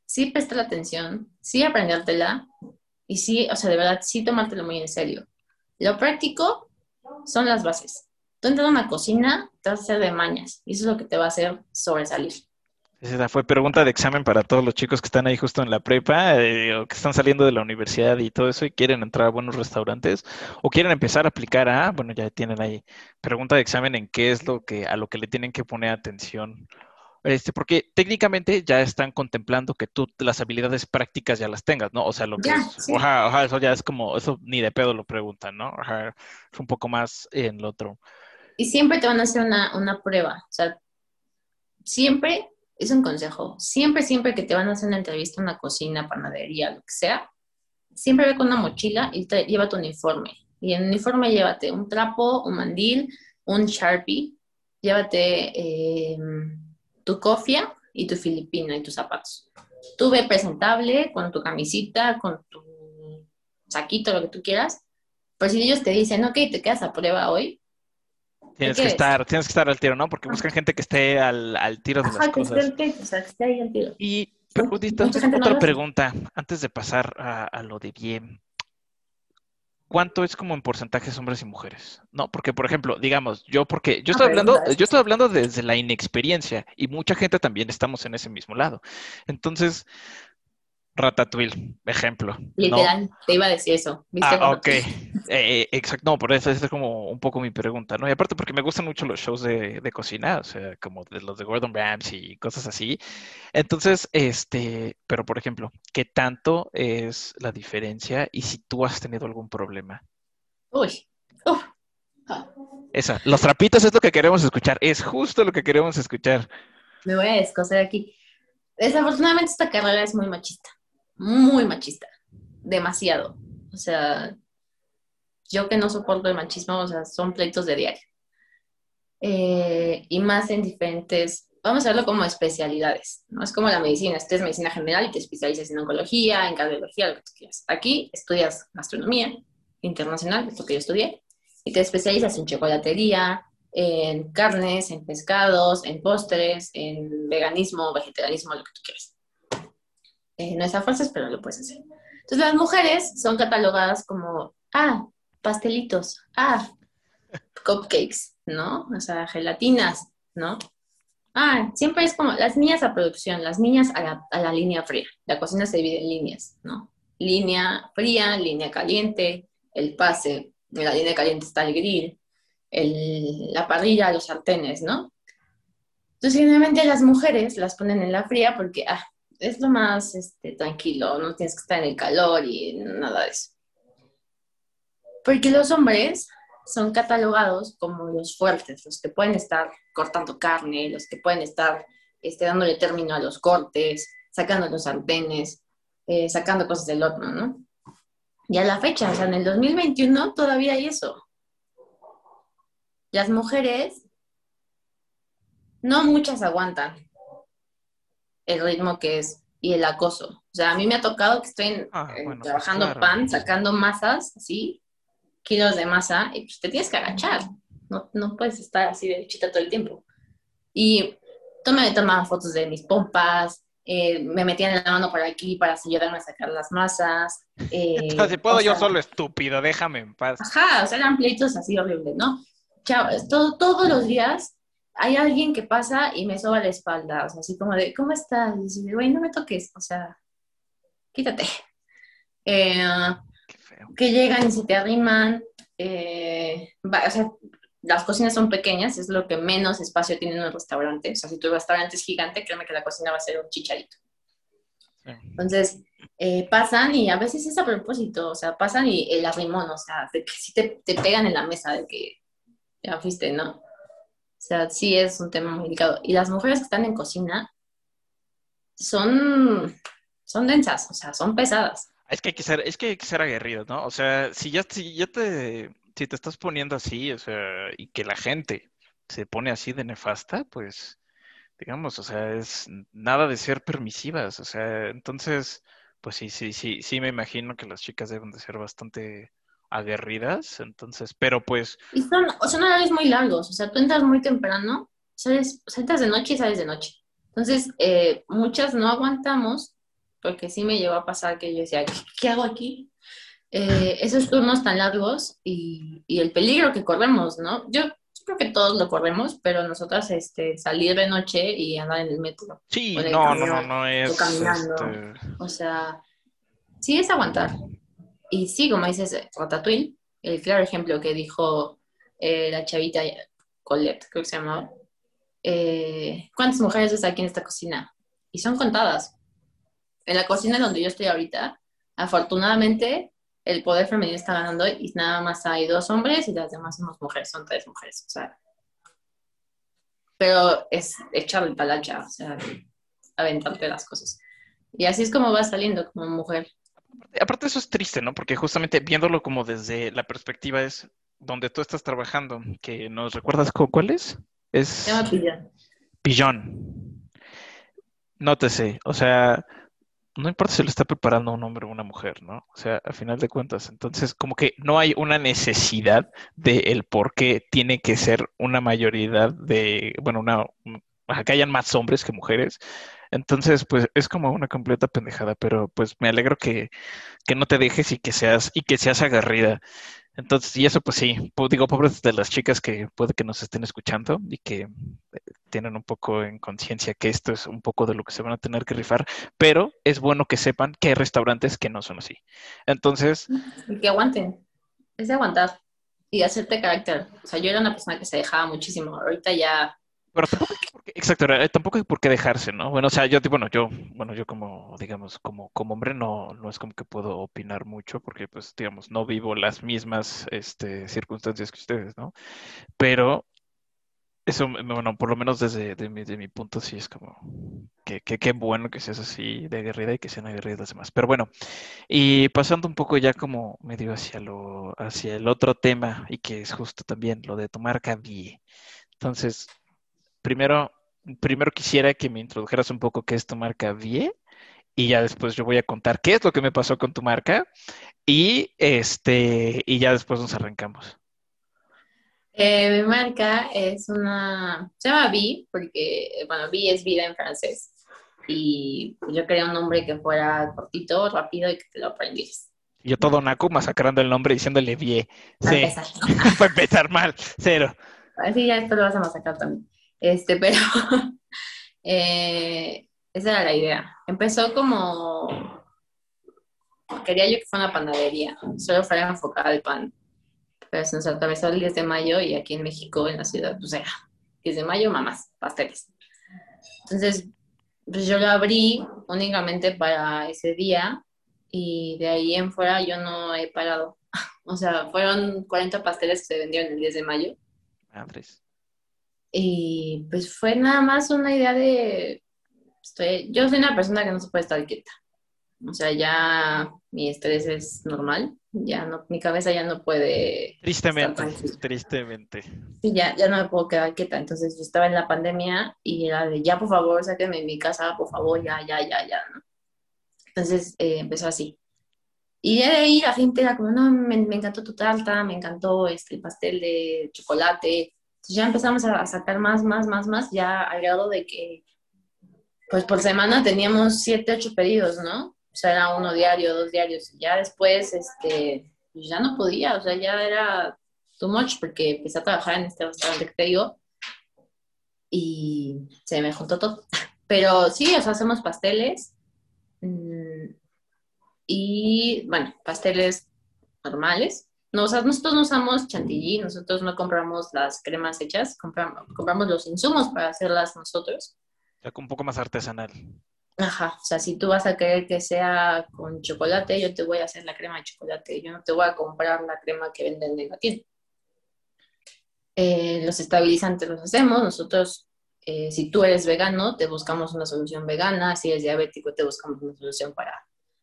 sí prestar atención, sí aprendértela, y sí, o sea, de verdad, sí tomártelo muy en serio. Lo práctico son las bases. Tú entras a una cocina, te vas a hacer de mañas y eso es lo que te va a hacer sobresalir. Esa fue pregunta de examen para todos los chicos que están ahí justo en la prepa eh, o que están saliendo de la universidad y todo eso y quieren entrar a buenos restaurantes o quieren empezar a aplicar a, bueno, ya tienen ahí pregunta de examen en qué es lo que a lo que le tienen que poner atención este, porque técnicamente ya están contemplando que tú las habilidades prácticas ya las tengas, ¿no? O sea, lo que es, eso ya es como, eso ni de pedo lo preguntan, ¿no? es un poco más en lo otro. y siempre te van a hacer una, una prueba. O sea, siempre, es un consejo, siempre, siempre que te van a hacer una entrevista, una cocina, panadería, lo que sea, siempre ve con una mochila y te, lleva tu uniforme. Y en el uniforme llévate un trapo, un mandil, un Sharpie, llévate eh, tu cofia y tu filipina y tus zapatos. Tú ve presentable con tu camisita, con tu saquito, lo que tú quieras. Pero si ellos te dicen, ok, te quedas a prueba hoy. Tienes que, estar, tienes que estar al tiro, ¿no? Porque buscan gente que esté al, al tiro de las cosas. Que o sea, que esté ahí al tiro. Y, pero, otra pregunta, antes de pasar a, a lo de bien. ¿Cuánto es como en porcentajes hombres y mujeres? No, porque por ejemplo, digamos, yo porque yo estoy hablando, yo estoy hablando desde la inexperiencia y mucha gente también estamos en ese mismo lado. Entonces, Ratatouille, ejemplo. Literal, te iba a decir eso. Ah, ok. Eh, exacto, no, por eso esa es como un poco mi pregunta, ¿no? Y aparte porque me gustan mucho los shows de, de cocina, o sea, como de los de Gordon Ramsay y cosas así. Entonces, este, pero por ejemplo, ¿qué tanto es la diferencia y si tú has tenido algún problema? Uy, Esa, los trapitos es lo que queremos escuchar, es justo lo que queremos escuchar. Me voy a descoser aquí. Desafortunadamente esta carrera es muy machista muy machista, demasiado. O sea, yo que no soporto el machismo, o sea, son pleitos de diario. Eh, y más en diferentes, vamos a verlo como especialidades, ¿no? Es como la medicina, esta es medicina general y te especializas en oncología, en cardiología, lo que tú quieras. Aquí estudias gastronomía internacional, es que yo estudié, y te especializas en chocolatería, en carnes, en pescados, en postres, en veganismo, vegetarianismo, lo que tú quieras. Eh, no es a fuerzas, pero lo puedes hacer. Entonces las mujeres son catalogadas como, ah, pastelitos, ah, cupcakes, ¿no? O sea, gelatinas, ¿no? Ah, siempre es como las niñas a producción, las niñas a la, a la línea fría. La cocina se divide en líneas, ¿no? Línea fría, línea caliente, el pase, en la línea caliente está el grill, el, la parrilla, los sartenes, ¿no? Entonces, generalmente las mujeres las ponen en la fría porque, ah, es lo más este, tranquilo, no tienes que estar en el calor y nada de eso. Porque los hombres son catalogados como los fuertes, los que pueden estar cortando carne, los que pueden estar este, dándole término a los cortes, sacando los sartenes, eh, sacando cosas del horno, ¿no? Y a la fecha, o sea, en el 2021 todavía hay eso. Las mujeres, no muchas aguantan, el ritmo que es y el acoso. O sea, a mí me ha tocado que estoy ah, eh, pues trabajando pan, sacando masas, así, kilos de masa, y pues te tienes que agachar. No, no puedes estar así de chita todo el tiempo. Y me tomaban fotos de mis pompas, eh, me metían la mano por aquí para ayudarme a sacar las masas. Eh, si puedo yo solo estúpido, déjame en paz. Ajá, o sea, eran pleitos así horribles, ¿no? Chao, todo, todos los días hay alguien que pasa y me soba la espalda, o sea, así como de, ¿cómo estás? Y dice, güey, no me toques, o sea, quítate. Eh, que llegan y se te arriman, eh, o sea, las cocinas son pequeñas, es lo que menos espacio tiene un restaurante. O sea, si tu restaurante es gigante, créeme que la cocina va a ser un chicharito. Entonces, eh, pasan y a veces es a propósito, o sea, pasan y el arrimón, o sea, de que si te, te pegan en la mesa de que ya fuiste, ¿no? O sea, sí es un tema muy delicado. Y las mujeres que están en cocina son, son densas, o sea, son pesadas. Es que hay que ser, es que hay que ser aguerrido, ¿no? O sea, si ya, si ya te, si te estás poniendo así, o sea, y que la gente se pone así de nefasta, pues, digamos, o sea, es nada de ser permisivas, o sea, entonces, pues sí, sí, sí, sí me imagino que las chicas deben de ser bastante aguerridas, entonces, pero pues... Y son, son horarios muy largos, o sea, tú entras muy temprano, sales, entras de noche y sales de noche. Entonces, eh, muchas no aguantamos, porque sí me llegó a pasar que yo decía, ¿qué, hago aquí? Eh, esos turnos tan largos y, y, el peligro que corremos, ¿no? Yo creo que todos lo corremos, pero nosotras este, salir de noche y andar en el metro. Sí, no, no, no, no es... caminando. Este o sea, sí es aguantar. Y sí, como dices, Ratatouille, el claro ejemplo que dijo eh, la chavita Colette, creo que se llamaba. Eh, ¿Cuántas mujeres ves aquí en esta cocina? Y son contadas. En la cocina donde yo estoy ahorita, afortunadamente, el poder femenino está ganando y nada más hay dos hombres y las demás somos mujeres, son tres mujeres. O sea, pero es echarle talacha, o sea, aventarte las cosas. Y así es como va saliendo como mujer. Aparte eso es triste, ¿no? Porque justamente viéndolo como desde la perspectiva es donde tú estás trabajando, que nos recuerdas cuál es? Es... Se llama Pillón. Pillón. Nótese, o sea, no importa si lo está preparando un hombre o una mujer, ¿no? O sea, a final de cuentas, entonces como que no hay una necesidad de el por qué tiene que ser una mayoría de, bueno, una, que hayan más hombres que mujeres. Entonces, pues es como una completa pendejada, pero pues me alegro que, que no te dejes y que seas, y que seas agarrida. Entonces, y eso pues sí, digo, pobres de las chicas que puede que nos estén escuchando y que eh, tienen un poco en conciencia que esto es un poco de lo que se van a tener que rifar, pero es bueno que sepan que hay restaurantes que no son así. Entonces... Y que aguanten, es de aguantar y hacerte carácter. O sea, yo era una persona que se dejaba muchísimo, ahorita ya pero tampoco hay por qué, exacto, tampoco hay por qué dejarse, ¿no? Bueno, o sea, yo, bueno, yo, bueno, yo como, digamos, como, como hombre no, no es como que puedo opinar mucho porque, pues, digamos, no vivo las mismas, este, circunstancias que ustedes, ¿no? Pero eso, bueno, por lo menos desde de mi, punto sí es como que qué bueno que seas así de aguerrida y que sean aguerridas las demás. Pero bueno, y pasando un poco ya como medio hacia lo, hacia el otro tema y que es justo también lo de tomar marca Entonces, primero, primero quisiera que me introdujeras un poco qué es tu marca Vie y ya después yo voy a contar qué es lo que me pasó con tu marca y este y ya después nos arrancamos. Eh, mi marca es una, se llama Vi porque, bueno, Vi es vida en francés y yo quería un nombre que fuera cortito, rápido y que te lo aprendieras. Yo todo naco masacrando el nombre diciéndole Vie. Sí. Empezar. Para empezar mal, cero. Así ya esto lo vas a masacrar también. Este, pero eh, esa era la idea. Empezó como, quería yo que fuera una panadería, solo fuera enfocada al pan. Pero se nos atravesó el 10 de mayo y aquí en México, en la ciudad, pues era 10 de mayo, mamás, pasteles. Entonces, pues yo lo abrí únicamente para ese día y de ahí en fuera yo no he parado. O sea, fueron 40 pasteles que se vendieron el 10 de mayo. Madres. Y pues fue nada más una idea de, estoy, yo soy una persona que no se puede estar quieta. O sea, ya mi estrés es normal, ya no, mi cabeza ya no puede. Tristemente, tristemente. Sí, ya, ya no me puedo quedar quieta. Entonces yo estaba en la pandemia y era de ya, por favor, sáquenme de mi casa, por favor, ya, ya, ya, ya. ¿no? Entonces eh, empezó así. Y de ahí la gente era como, no, me, me encantó tu tarta, me encantó este, el pastel de chocolate, ya empezamos a sacar más, más, más, más, ya al grado de que, pues por semana teníamos siete, ocho pedidos, ¿no? O sea, era uno diario, dos diarios. Y ya después, este, pues ya no podía, o sea, ya era too much porque empecé a trabajar en este restaurante que te digo y se me juntó todo. Pero sí, o sea, hacemos pasteles mm, y, bueno, pasteles normales, nosotros no usamos chantilly, nosotros no compramos las cremas hechas, compramos, compramos los insumos para hacerlas nosotros. Sea, un poco más artesanal. Ajá, o sea, si tú vas a querer que sea con chocolate, yo te voy a hacer la crema de chocolate, yo no te voy a comprar la crema que venden en la tienda. Eh, los estabilizantes los hacemos, nosotros, eh, si tú eres vegano, te buscamos una solución vegana, si eres diabético, te buscamos una solución para,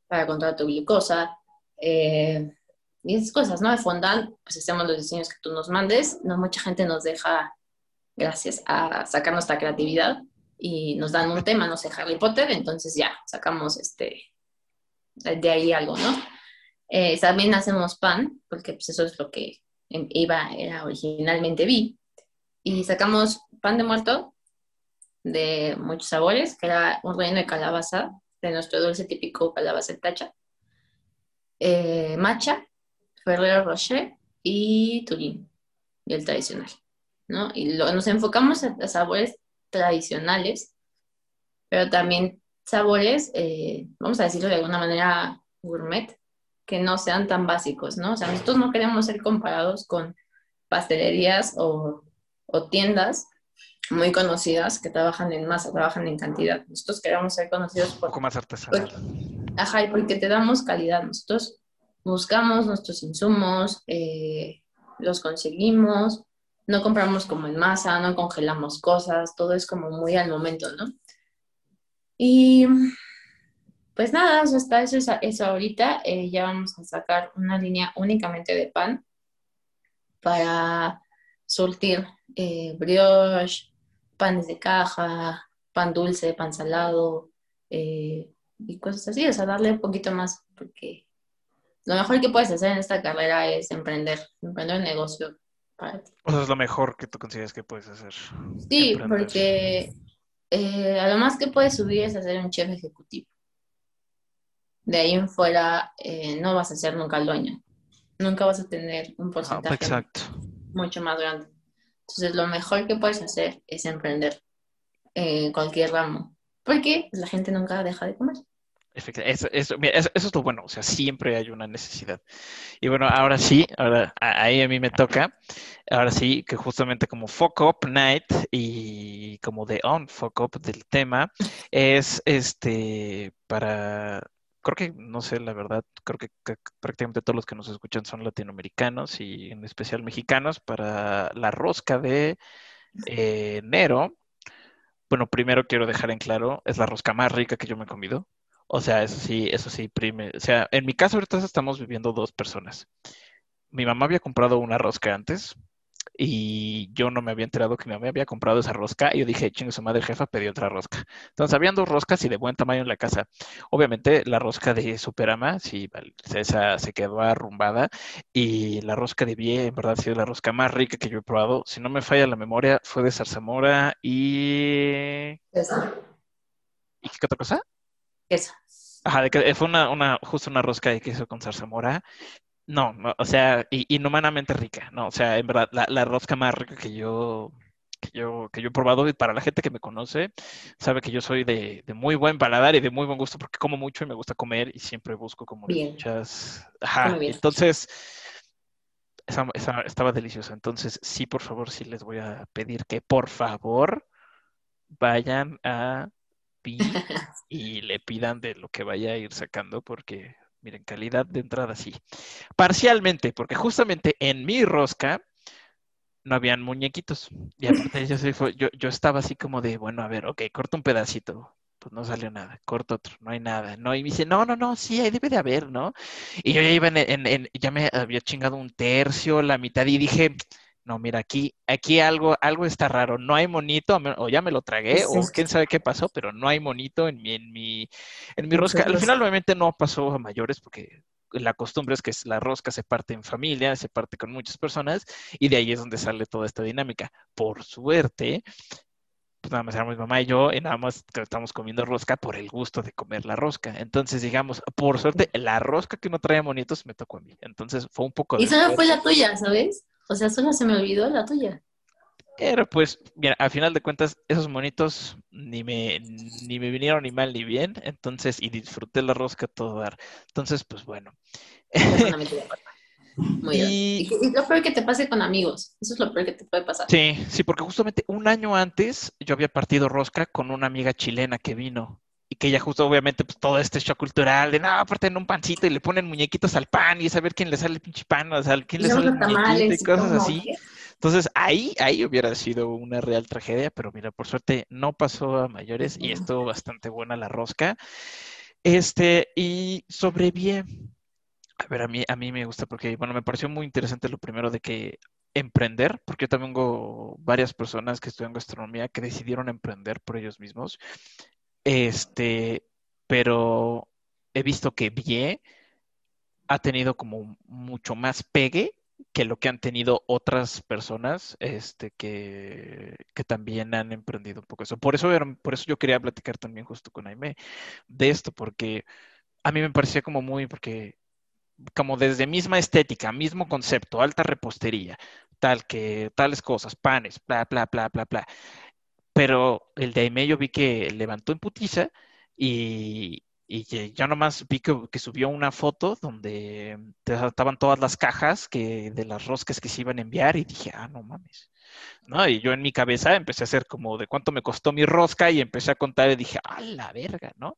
para controlar tu glucosa. Eh, y esas cosas, ¿no? De fondant, pues hacemos los diseños que tú nos mandes. No mucha gente nos deja, gracias a sacar nuestra creatividad, y nos dan un tema, no sé, Harry Potter, entonces ya, sacamos este, de ahí algo, ¿no? Eh, también hacemos pan, porque pues eso es lo que iba, era originalmente vi. Y sacamos pan de muerto de muchos sabores, que era un relleno de calabaza, de nuestro dulce típico calabaza tacha, eh, matcha, Ferrero Rocher y Turín, y el tradicional, ¿no? Y nos enfocamos a, sabores tradicionales, pero también sabores, eh, vamos a decirlo de alguna manera, gourmet, que no sean tan básicos, ¿no? O sea, nosotros no queremos ser comparados con pastelerías o, o tiendas muy conocidas que trabajan en masa, trabajan en cantidad. Nosotros queremos ser conocidos por... Un poco más artesanal. ajá, y porque te damos calidad. Nosotros buscamos nuestros insumos, eh, los conseguimos no compramos como en masa, no congelamos cosas, todo es como muy al momento, ¿no? Y pues nada, eso está, eso es eso ahorita. Eh, ya vamos a sacar una línea únicamente de pan para surtir eh, brioche, panes de caja, pan dulce, pan salado y cosas así. O sea, darle un poquito más, porque lo mejor que puedes hacer en esta carrera es emprender, emprender un negocio para ti. O sea, es lo mejor que tú consideras que puedes hacer. Sí, porque eh, a lo más que puedes subir es hacer un chef ejecutivo de ahí en fuera eh, no vas a ser nunca el dueño. Nunca vas a tener un porcentaje mucho más grande. Entonces, lo mejor que puedes hacer es emprender en cualquier ramo, porque la gente nunca deja de comer. Eso, eso, es lo bueno, o sea, siempre hay una necesidad. Y bueno, ahora sí, ahora ahí a mí me toca, ahora sí, que justamente como Fuck Up Night y como de On Fuck Up del tema, es este para creo que, no sé, la verdad, creo que, prácticamente todos los que nos escuchan son latinoamericanos y en especial mexicanos para la rosca de eh, enero. Bueno, primero quiero dejar en claro, es la rosca más rica que yo me he comido. O sea, eso sí, eso sí, prime. O sea, en mi caso ahorita estamos viviendo dos personas. Mi mamá había comprado una rosca antes, y yo no me había enterado que mi mamá había comprado esa rosca y yo dije, chingue su madre jefa, pedí otra rosca. Entonces habían dos roscas y de buen tamaño en la casa. Obviamente la rosca de Superama, sí, esa se quedó arrumbada y la rosca de Vie, en verdad, ha sido la rosca más rica que yo he probado. Si no me falla la memoria, fue de zarzamora y... Esa. ¿Y qué otra cosa? Esa. Ajá, de que fue una, una, justo una rosca de queso con zarzamora no, o sea, inhumanamente rica, ¿no? O sea, en verdad, la, rosca más rica que yo, que yo, que yo he probado, y para la gente que me conoce, sabe que yo soy de, muy buen paladar y de muy buen gusto, porque como mucho y me gusta comer y siempre busco como muchas... Ajá, entonces, estaba deliciosa. Entonces, sí, por favor, sí les voy a pedir que, por favor, vayan a Y le pidan de lo que vaya a ir sacando, porque Miren, calidad de entrada sí. Parcialmente, porque justamente en mi rosca no habían muñequitos. Y aparte yo, yo, estaba así como de, bueno, a ver, ok, corto un pedacito. Pues no salió nada, corto otro, no hay nada, ¿no? Y me dice, no, no, no, sí, ahí debe de haber, ¿no? Y yo ya iba en, en ya me había chingado un tercio, la mitad, y dije, no, mira, aquí, aquí algo, algo está raro. No hay monito, o ya me lo tragué, o quién sabe qué pasó, pero no hay monito en mi, en mi, en mi rosca. Al final, obviamente, no pasó a mayores, porque la costumbre es que la rosca se parte en familia, se parte con muchas personas, y de ahí es donde sale toda esta dinámica. Por suerte, pues nada más éramos mi mamá y yo, y nada más estamos comiendo rosca por el gusto de comer la rosca. Entonces, digamos, por suerte, la rosca que no traía monitos me tocó a mí. Entonces, fue un poco... Y esa fue la tuya, ¿sabes? O sea, solo se me olvidó la tuya. Pero pues, mira, al final de cuentas, esos monitos ni me, ni me vinieron ni mal ni bien, entonces, y disfruté la rosca todo dar. Entonces, pues bueno. Muy bien. Y... lo peor que te pase con amigos, eso es lo peor que te puede pasar. Sí, sí, porque justamente un año antes yo había partido rosca con una amiga chilena que vino y que ella justo obviamente pues todo este shock cultural de no, aparte en un pancito y le ponen muñequitos al pan y saber quién le sale el pinche pan, o sea, quién le sale el muñequito y cosas así. Entonces ahí, ahí hubiera sido una real tragedia, pero mira, por suerte no pasó a mayores y estuvo bastante buena la rosca. Este, y sobrevive. A ver, a mí, a mí me gusta porque, bueno, me pareció muy interesante lo primero de que emprender, porque yo también tengo varias personas que estudian gastronomía que decidieron emprender por ellos mismos. Este, pero he visto que Vie ha tenido como mucho más pegue que lo que han tenido otras personas este, que, que también han emprendido un poco eso. Por eso, por eso yo quería platicar también justo con Aime de esto, porque a mí me parecía como muy, porque como desde misma estética, mismo concepto, alta repostería, tal que tales cosas, panes, bla, bla, bla, bla, bla pero el de Aime yo vi que levantó en putiza y, Y yo nomás vi que, subió una foto donde estaban todas las cajas que, de las roscas que se iban a enviar y dije, ah, no mames. ¿No? Y yo en mi cabeza empecé a hacer como de cuánto me costó mi rosca y empecé a contar y dije, ah, la verga, ¿no?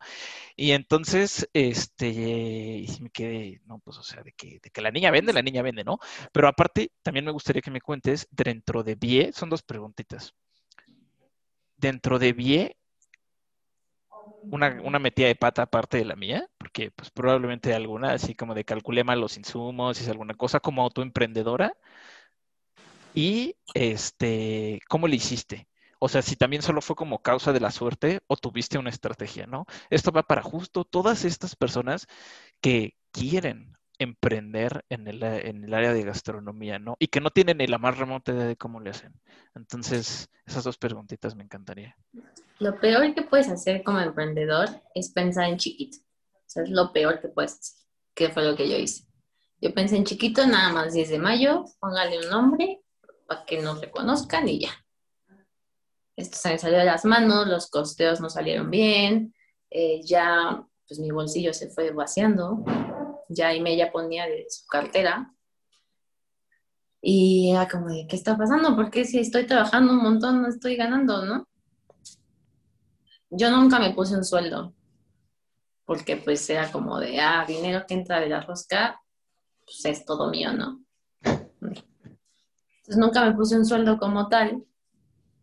Y entonces, este, y me quedé, no, pues, o sea, de que, de que la niña vende, la niña vende, ¿no? Pero aparte, también me gustaría que me cuentes, dentro de BIE, son dos preguntitas. Dentro de BIE, una, una, metida de pata aparte de la mía, porque pues probablemente alguna, así como de calculé mal los insumos, hice alguna cosa como autoemprendedora. Y este, ¿cómo le hiciste? O sea, si también solo fue como causa de la suerte o tuviste una estrategia, ¿no? Esto va para justo todas estas personas que quieren emprender en el, en el, área de gastronomía, ¿no? Y que no tienen ni la más remota idea de cómo le hacen. Entonces, esas dos preguntitas me encantaría. Lo peor que puedes hacer como emprendedor es pensar en chiquito. O sea, es lo peor que puedes hacer, que fue lo que yo hice. Yo pensé en chiquito, nada más 10 de mayo, póngale un nombre para que nos reconozcan y ya. Esto se me salió de las manos, los costeos no salieron bien, eh, ya pues mi bolsillo se fue vaciando ya me ya ponía de su cartera. Y era como de, ¿qué está pasando? Porque si estoy trabajando un montón, no estoy ganando, ¿no? Yo nunca me puse un sueldo, porque pues era como de, ah, dinero que entra de la rosca, pues es todo mío, ¿no? Entonces nunca me puse un sueldo como tal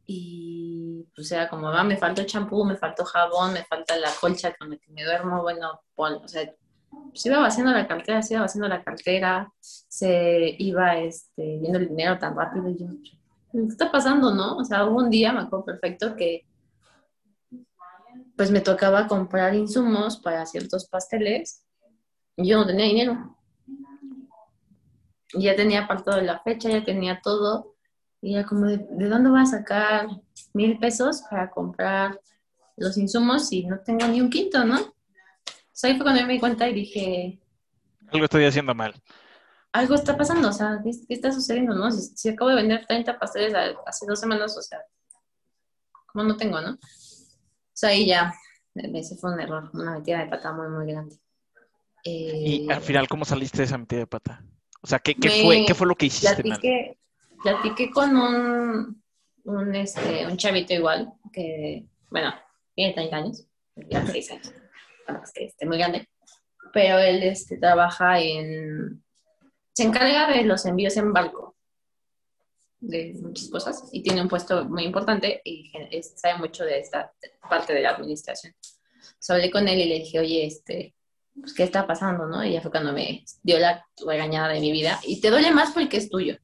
y pues era como, ah, me faltó champú, me faltó jabón, me falta la colcha con la que me duermo, bueno, o sea, se iba vaciando la cartera, se iba vaciando la cartera, se iba este, viendo el dinero tan rápido. Y yo, ¿qué está pasando, no? O sea, hubo un día, me acuerdo perfecto, que pues me tocaba comprar insumos para ciertos pasteles y yo no tenía dinero. Ya tenía apartado la fecha, ya tenía todo. Y ya como, ¿de, ¿de dónde voy a sacar mil pesos para comprar los insumos si no tengo ni un quinto, no? Ahí fue cuando me di cuenta y dije... Algo estoy haciendo mal. Algo está pasando, o sea, ¿qué, está sucediendo, no? Si, acabo de vender 30 pasteles hace dos semanas, o sea, como no tengo, no? O sea, ahí ya, ese fue un error, una metida de pata muy, muy grande. y al final, ¿cómo saliste de esa metida de pata? O sea, ¿qué, fue, ¿qué fue lo que hiciste platiqué, mal? Platiqué con un, un, este, un chavito igual, que, bueno, tiene 30 años, ya 6 años que esté muy grande, pero él este, trabaja en, se encarga de los envíos en barco, de muchas cosas, y tiene un puesto muy importante y sabe mucho de esta parte de la administración. So, hablé con él y le dije, oye, este, pues, ¿qué está pasando, no? Y ya fue cuando me dio la regañada de mi vida. Y te duele más porque es tuyo.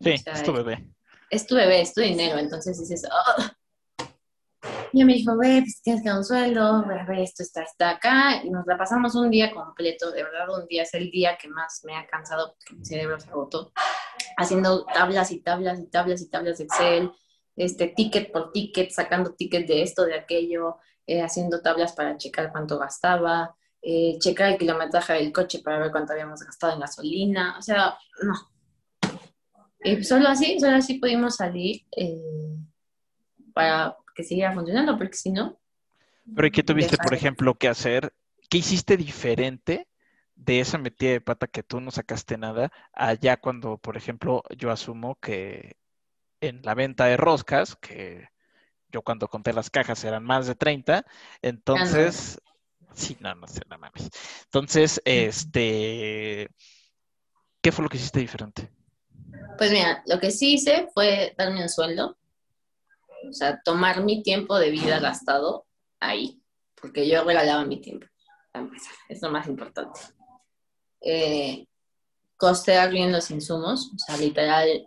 Sí, es tu bebé. Es tu bebé, es tu dinero. Entonces dices, oh, y me dijo, ve, pues tienes que dar un sueldo, ve, esto está, está acá. Y nos la pasamos un día completo, de verdad, un día es el día que más me ha cansado porque mi cerebro se agotó. Haciendo tablas y tablas y tablas y tablas de Excel, este, ticket por ticket, sacando ticket de esto, de aquello, eh, haciendo tablas para checar cuánto gastaba, eh, checar el kilometraje del coche para ver cuánto habíamos gastado en gasolina. O sea, no. Y solo así, solo así pudimos salir eh, para que siga funcionando, porque si no... Pero ¿y qué tuviste, por ejemplo, que hacer? ¿Qué hiciste diferente de esa metida de pata que tú no sacaste nada allá cuando, por ejemplo, yo asumo que en la venta de roscas, que yo cuando conté las cajas eran más de 30, entonces... Sí, no, no sé, no mames. Entonces, este... ¿Qué fue lo que hiciste diferente? Pues mira, lo que sí hice fue darme un sueldo o sea, tomar mi tiempo de vida gastado ahí, porque yo regalaba mi tiempo, es lo más importante. Eh, costear bien los insumos, o sea, literal,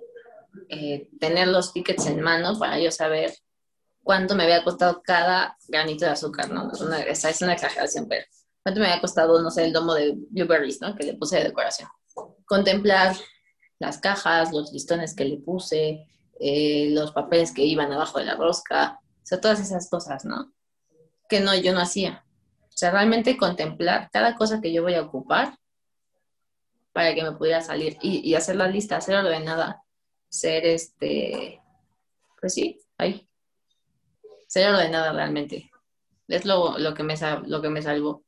eh, tener los tickets en mano para yo saber cuánto me había costado cada granito de azúcar, ¿no? Es una, es una exageración, pero cuánto me había costado, no sé, el domo de blueberries, ¿no? Que le puse de decoración. Contemplar las cajas, los listones que le puse, eh, los papeles que iban abajo de la rosca, o sea, todas esas cosas, ¿no? Que no, yo no hacía. O sea, realmente contemplar cada cosa que yo voy a ocupar para que me pudiera salir y, hacer la lista, hacer ordenada, ser este, pues sí, ahí, ser ordenada realmente. Es lo, lo, que me, lo que me salvó. O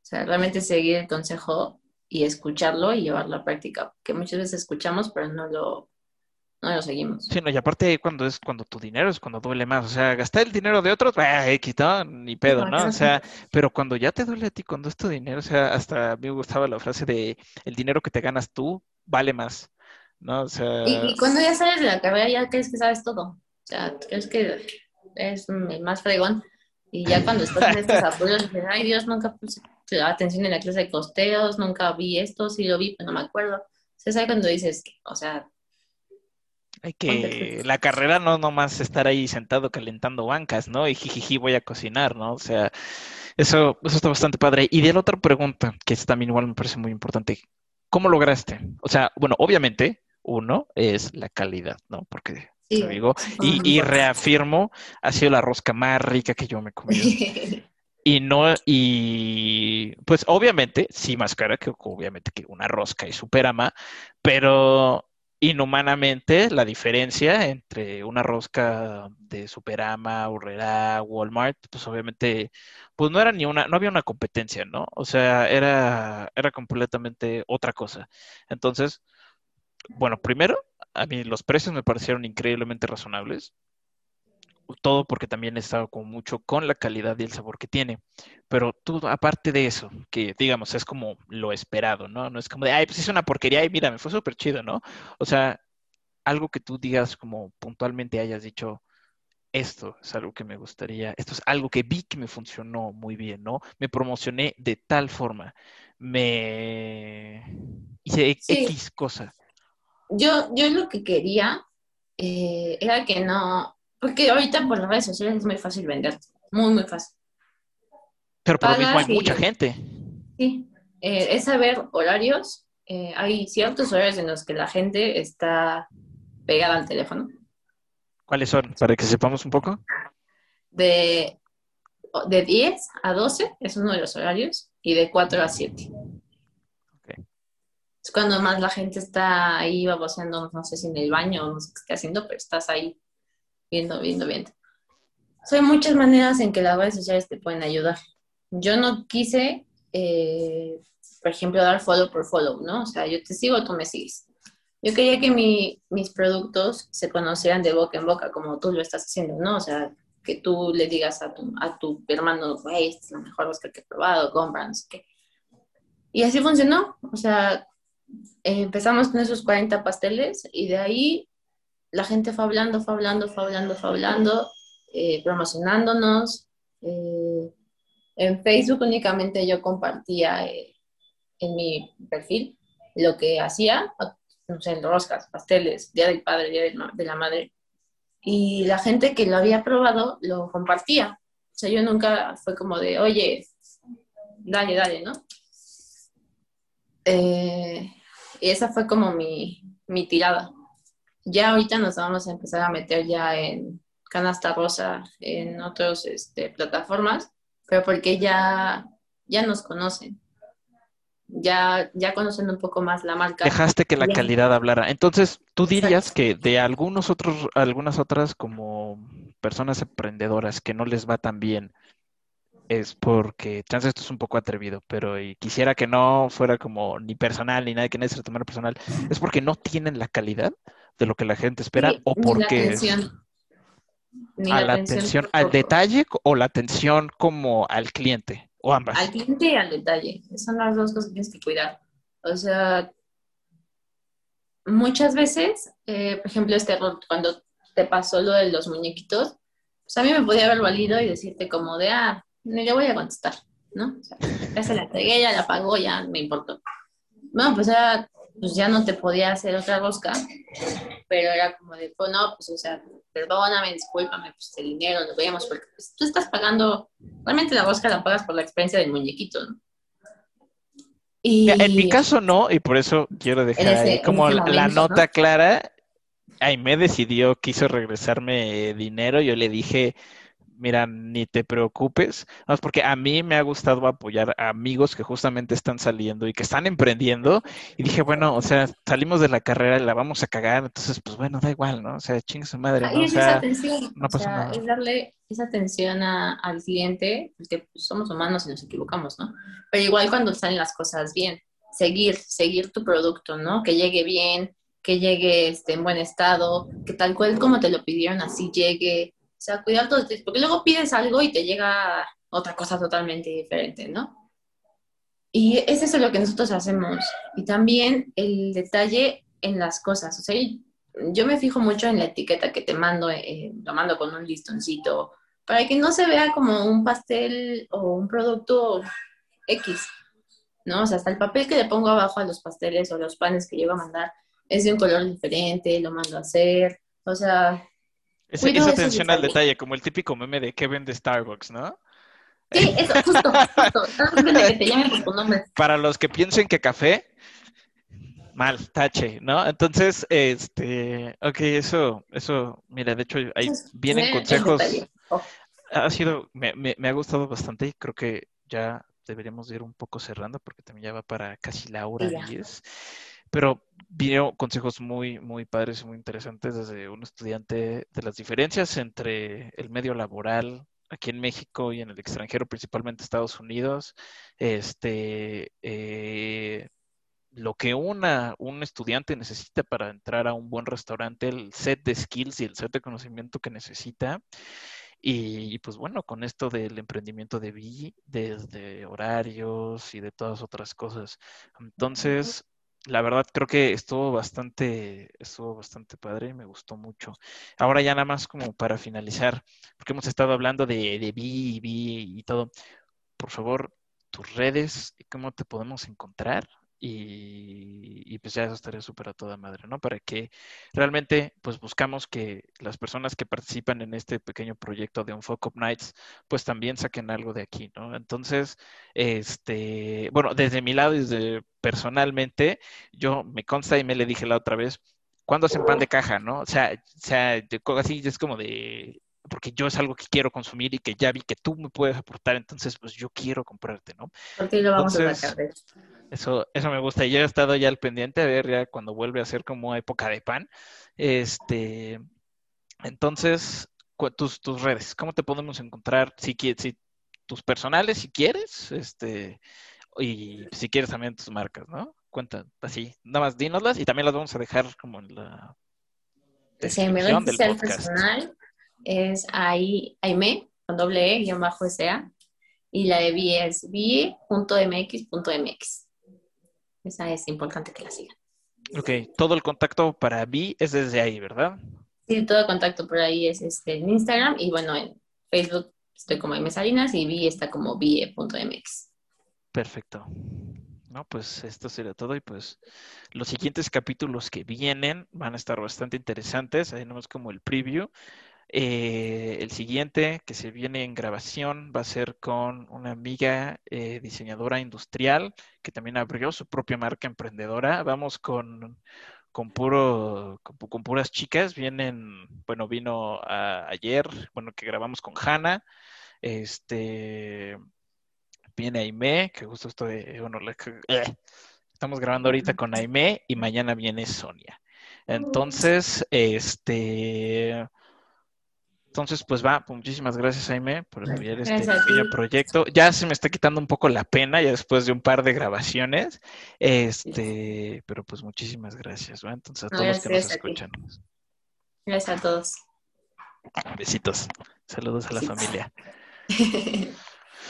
sea, realmente seguir el consejo y escucharlo y llevarlo a práctica, que muchas veces escuchamos, pero no lo, no lo seguimos. Sí, no, y aparte cuando es cuando tu dinero es cuando duele más, o sea, gastar el dinero de otros, eh, quitó, ni pedo, ¿no? O sea, pero cuando ya te duele a ti, cuando es tu dinero, o sea, hasta a mí me gustaba la frase de el dinero que te ganas tú vale más, ¿no? O sea... Y, cuando ya sales de la carrera ya crees que sabes todo, o sea, crees que es el más fregón, y ya cuando estás en estos apoyos dices, ay Dios, nunca puse atención en la clase de costeos, nunca vi esto, sí lo vi, pero no me acuerdo. O sea, ¿sabes cuando dices, o sea, hay que la carrera no nomás estar ahí sentado calentando bancas, ¿no? Y jijiji voy a cocinar, ¿no? O sea, eso, eso está bastante padre. Y de la otra pregunta, que también igual me parece muy importante, ¿cómo lograste? O sea, bueno, obviamente, uno es la calidad, ¿no? Porque lo digo, y, y, reafirmo, ha sido la rosca más rica que yo me he comido. y no, y pues obviamente, sí más cara que obviamente que una rosca y superama, pero inhumanamente la diferencia entre una rosca de Superama, Urrera, Walmart, pues obviamente, pues no era ni una, no había una competencia, ¿no? O sea, era, era completamente otra cosa. Entonces, bueno, primero, a mí los precios me parecieron increíblemente razonables todo porque también he estado con mucho con la calidad y el sabor que tiene. Pero tú, aparte de eso, que digamos es como lo esperado, ¿no? No es como de, ay, pues es una porquería y mira, me fue súper chido, ¿no? O sea, algo que tú digas como puntualmente hayas dicho, esto es algo que me gustaría, esto es algo que vi que me funcionó muy bien, ¿no? Me promocioné de tal forma, me hice X cosa. Yo, yo lo que quería eh, era que no, porque ahorita por las redes sociales es muy fácil vender, muy, muy fácil. Pero por lo mismo hay mucha gente. Sí, eh, es saber horarios. Eh, hay ciertos horarios en los que la gente está pegada al teléfono. ¿Cuáles son? Para que sepamos un poco. De, de 10 a 12 es uno de los horarios y de 4 a 7. Es cuando más la gente está ahí baboseando, no sé si en el baño o no sé qué está haciendo, pero estás ahí viendo, viendo, viendo. hay muchas maneras en que las redes sociales te pueden ayudar. Yo no quise, eh, por ejemplo, dar follow por follow, ¿no? O sea, yo te sigo, tú me sigues. Yo quería que mis productos se conocieran de boca en boca, como tú lo estás haciendo, ¿no? O sea, que tú le digas a tu, a tu hermano, hey, esta es la mejor búsqueda que he probado, compra, no sé qué. Y así funcionó. O sea, empezamos con esos 40 pasteles y de ahí la gente fue hablando, fue hablando, fue hablando, fue hablando, eh, promocionándonos. Eh, en Facebook únicamente yo compartía eh, en mi perfil lo que hacía, no sé, roscas, pasteles, Día del Padre, Día de la Madre. Y la gente que lo había probado lo compartía. O sea, yo nunca fue como de, oye, dale, dale, ¿no? y esa fue como mi, mi tirada. Ya ahorita nos vamos a empezar a meter ya en canasta rosa, en otras este, plataformas, pero porque ya, ya nos conocen. Ya, ya conocen un poco más la marca. Dejaste que la calidad hablara. Entonces, tú dirías que de algunos otros, algunas otras como personas emprendedoras que no les va tan bien, es porque, chance esto es un poco atrevido, pero y quisiera que no fuera como ni personal ni nada que nadie se lo tomara personal, es porque no tienen la calidad de lo que la gente espera o porque a la, atención, al detalle o la atención como al cliente o ambas. Al cliente y al detalle, son las dos cosas que tienes que cuidar. O sea, muchas veces, eh, por ejemplo, este cuando te pasó lo de los muñequitos, pues a mí me podía haber valido y decirte como de, ah, no le voy a contestar, ¿no? O sea, ya se la entregué, ya la pagó, ya me importó. Bueno, pues era pues ya no te podía hacer otra rosca, pero era como de, pues no, pues o sea, perdóname, discúlpame, pues el dinero lo veíamos, porque pues, tú estás pagando, realmente la rosca la pagas por la experiencia del muñequito, ¿no? Y... En mi caso no, y por eso quiero dejar ahí como la nota clara. Ahí me decidió, quiso regresarme dinero, yo le dije, mira, ni te preocupes, más porque a mí me ha gustado apoyar a amigos que justamente están saliendo y que están emprendiendo. Y dije, bueno, o sea, salimos de la carrera y la vamos a cagar, entonces, pues bueno, da igual, ¿no? O sea, chingue su madre, ¿no? O sea, no pasa nada. Es darle esa atención al cliente, porque pues, somos humanos y nos equivocamos, ¿no? Pero igual cuando salen las cosas bien, seguir, seguir tu producto, ¿no? Que llegue bien, que llegue este, en buen estado, que tal cual como te lo pidieron, así llegue. O sea, cuidar todo esto, porque luego pides algo y te llega otra cosa totalmente diferente, ¿no? Y es eso lo que nosotros hacemos. Y también el detalle en las cosas. O sea, yo me fijo mucho en la etiqueta que te mando, eh, lo mando con un listoncito, para que no se vea como un pastel o un producto X, ¿no? O sea, hasta el papel que le pongo abajo a los pasteles o los panes que llego a mandar, es de un color diferente, lo mando a hacer, o sea... esa atención al detalle, como el típico meme de Kevin de Starbucks, ¿no? Sí, eso, justo, justo. que te llamen por tu nombre. Para los que piensen que café, mal, tache, ¿no? Entonces, este, ok, eso, eso, mira, de hecho, ahí vienen consejos. Oh. Ha sido, me, me, me, ha gustado bastante y creo que ya deberíamos ir un poco cerrando porque también ya va para casi la hora 10. Pero vino consejos muy, muy padres y muy interesantes desde un estudiante de las diferencias entre el medio laboral aquí en México y en el extranjero, principalmente Estados Unidos, este, eh, lo que una, un estudiante necesita para entrar a un buen restaurante, el set de skills y el set de conocimiento que necesita. Y, pues bueno, con esto del emprendimiento de BI, desde horarios y de todas otras cosas. Entonces, la verdad creo que estuvo bastante, estuvo bastante padre, me gustó mucho. Ahora ya nada más como para finalizar, porque hemos estado hablando de, de B y todo. Por favor, tus redes y cómo te podemos encontrar. Y, pues ya eso estaría súper a toda madre, ¿no? Para que realmente pues buscamos que las personas que participan en este pequeño proyecto de un Up Nights pues también saquen algo de aquí, ¿no? Entonces, este, bueno, desde mi lado, desde personalmente, yo me consta y me le dije la otra vez, ¿cuándo hacen pan de caja, no? O sea, o sea, así es como de, porque yo es algo que quiero consumir y que ya vi que tú me puedes aportar, entonces pues yo quiero comprarte, ¿no? Porque lo vamos a sacar eso, eso me gusta. Yo he estado ya al pendiente a ver ya cuando vuelve a ser como época de pan. Este, entonces, tus, tus redes, ¿cómo te podemos encontrar? Si, si tus personales, si quieres, este, y si quieres también tus marcas, ¿no? Cuenta así, nada más dínoslas y también las vamos a dejar como en la descripción del podcast. personal es ahí, Aime, con doble E, guion bajo SA, y la de BI es BI.mx.mx. Esa es importante que la sigan. Ok, todo el contacto para Vi es desde ahí, ¿verdad? Sí, todo el contacto por ahí es este, en Instagram y bueno, en Facebook estoy como M Salinas y Vi está como vie.mx. Perfecto. No, pues esto sería todo y pues los siguientes capítulos que vienen van a estar bastante interesantes. Ahí tenemos como el preview. Eh, el siguiente que se viene en grabación va a ser con una amiga eh, diseñadora industrial que también abrió su propia marca emprendedora. Vamos con, con puro, con, puras chicas. Vienen, bueno, vino ayer, bueno, que grabamos con Hanna. Este viene Aime, que justo estoy, bueno, eh, estamos grabando ahorita con Aime y mañana viene Sonia. Entonces, este entonces, pues va, pues muchísimas gracias, Jaime, por apoyar este pequeño proyecto. Ya se me está quitando un poco la pena, ya después de un par de grabaciones. Este, pero pues muchísimas gracias, ¿va? Entonces, a todos los que nos escuchan. Gracias a todos. Besitos. Saludos a la familia.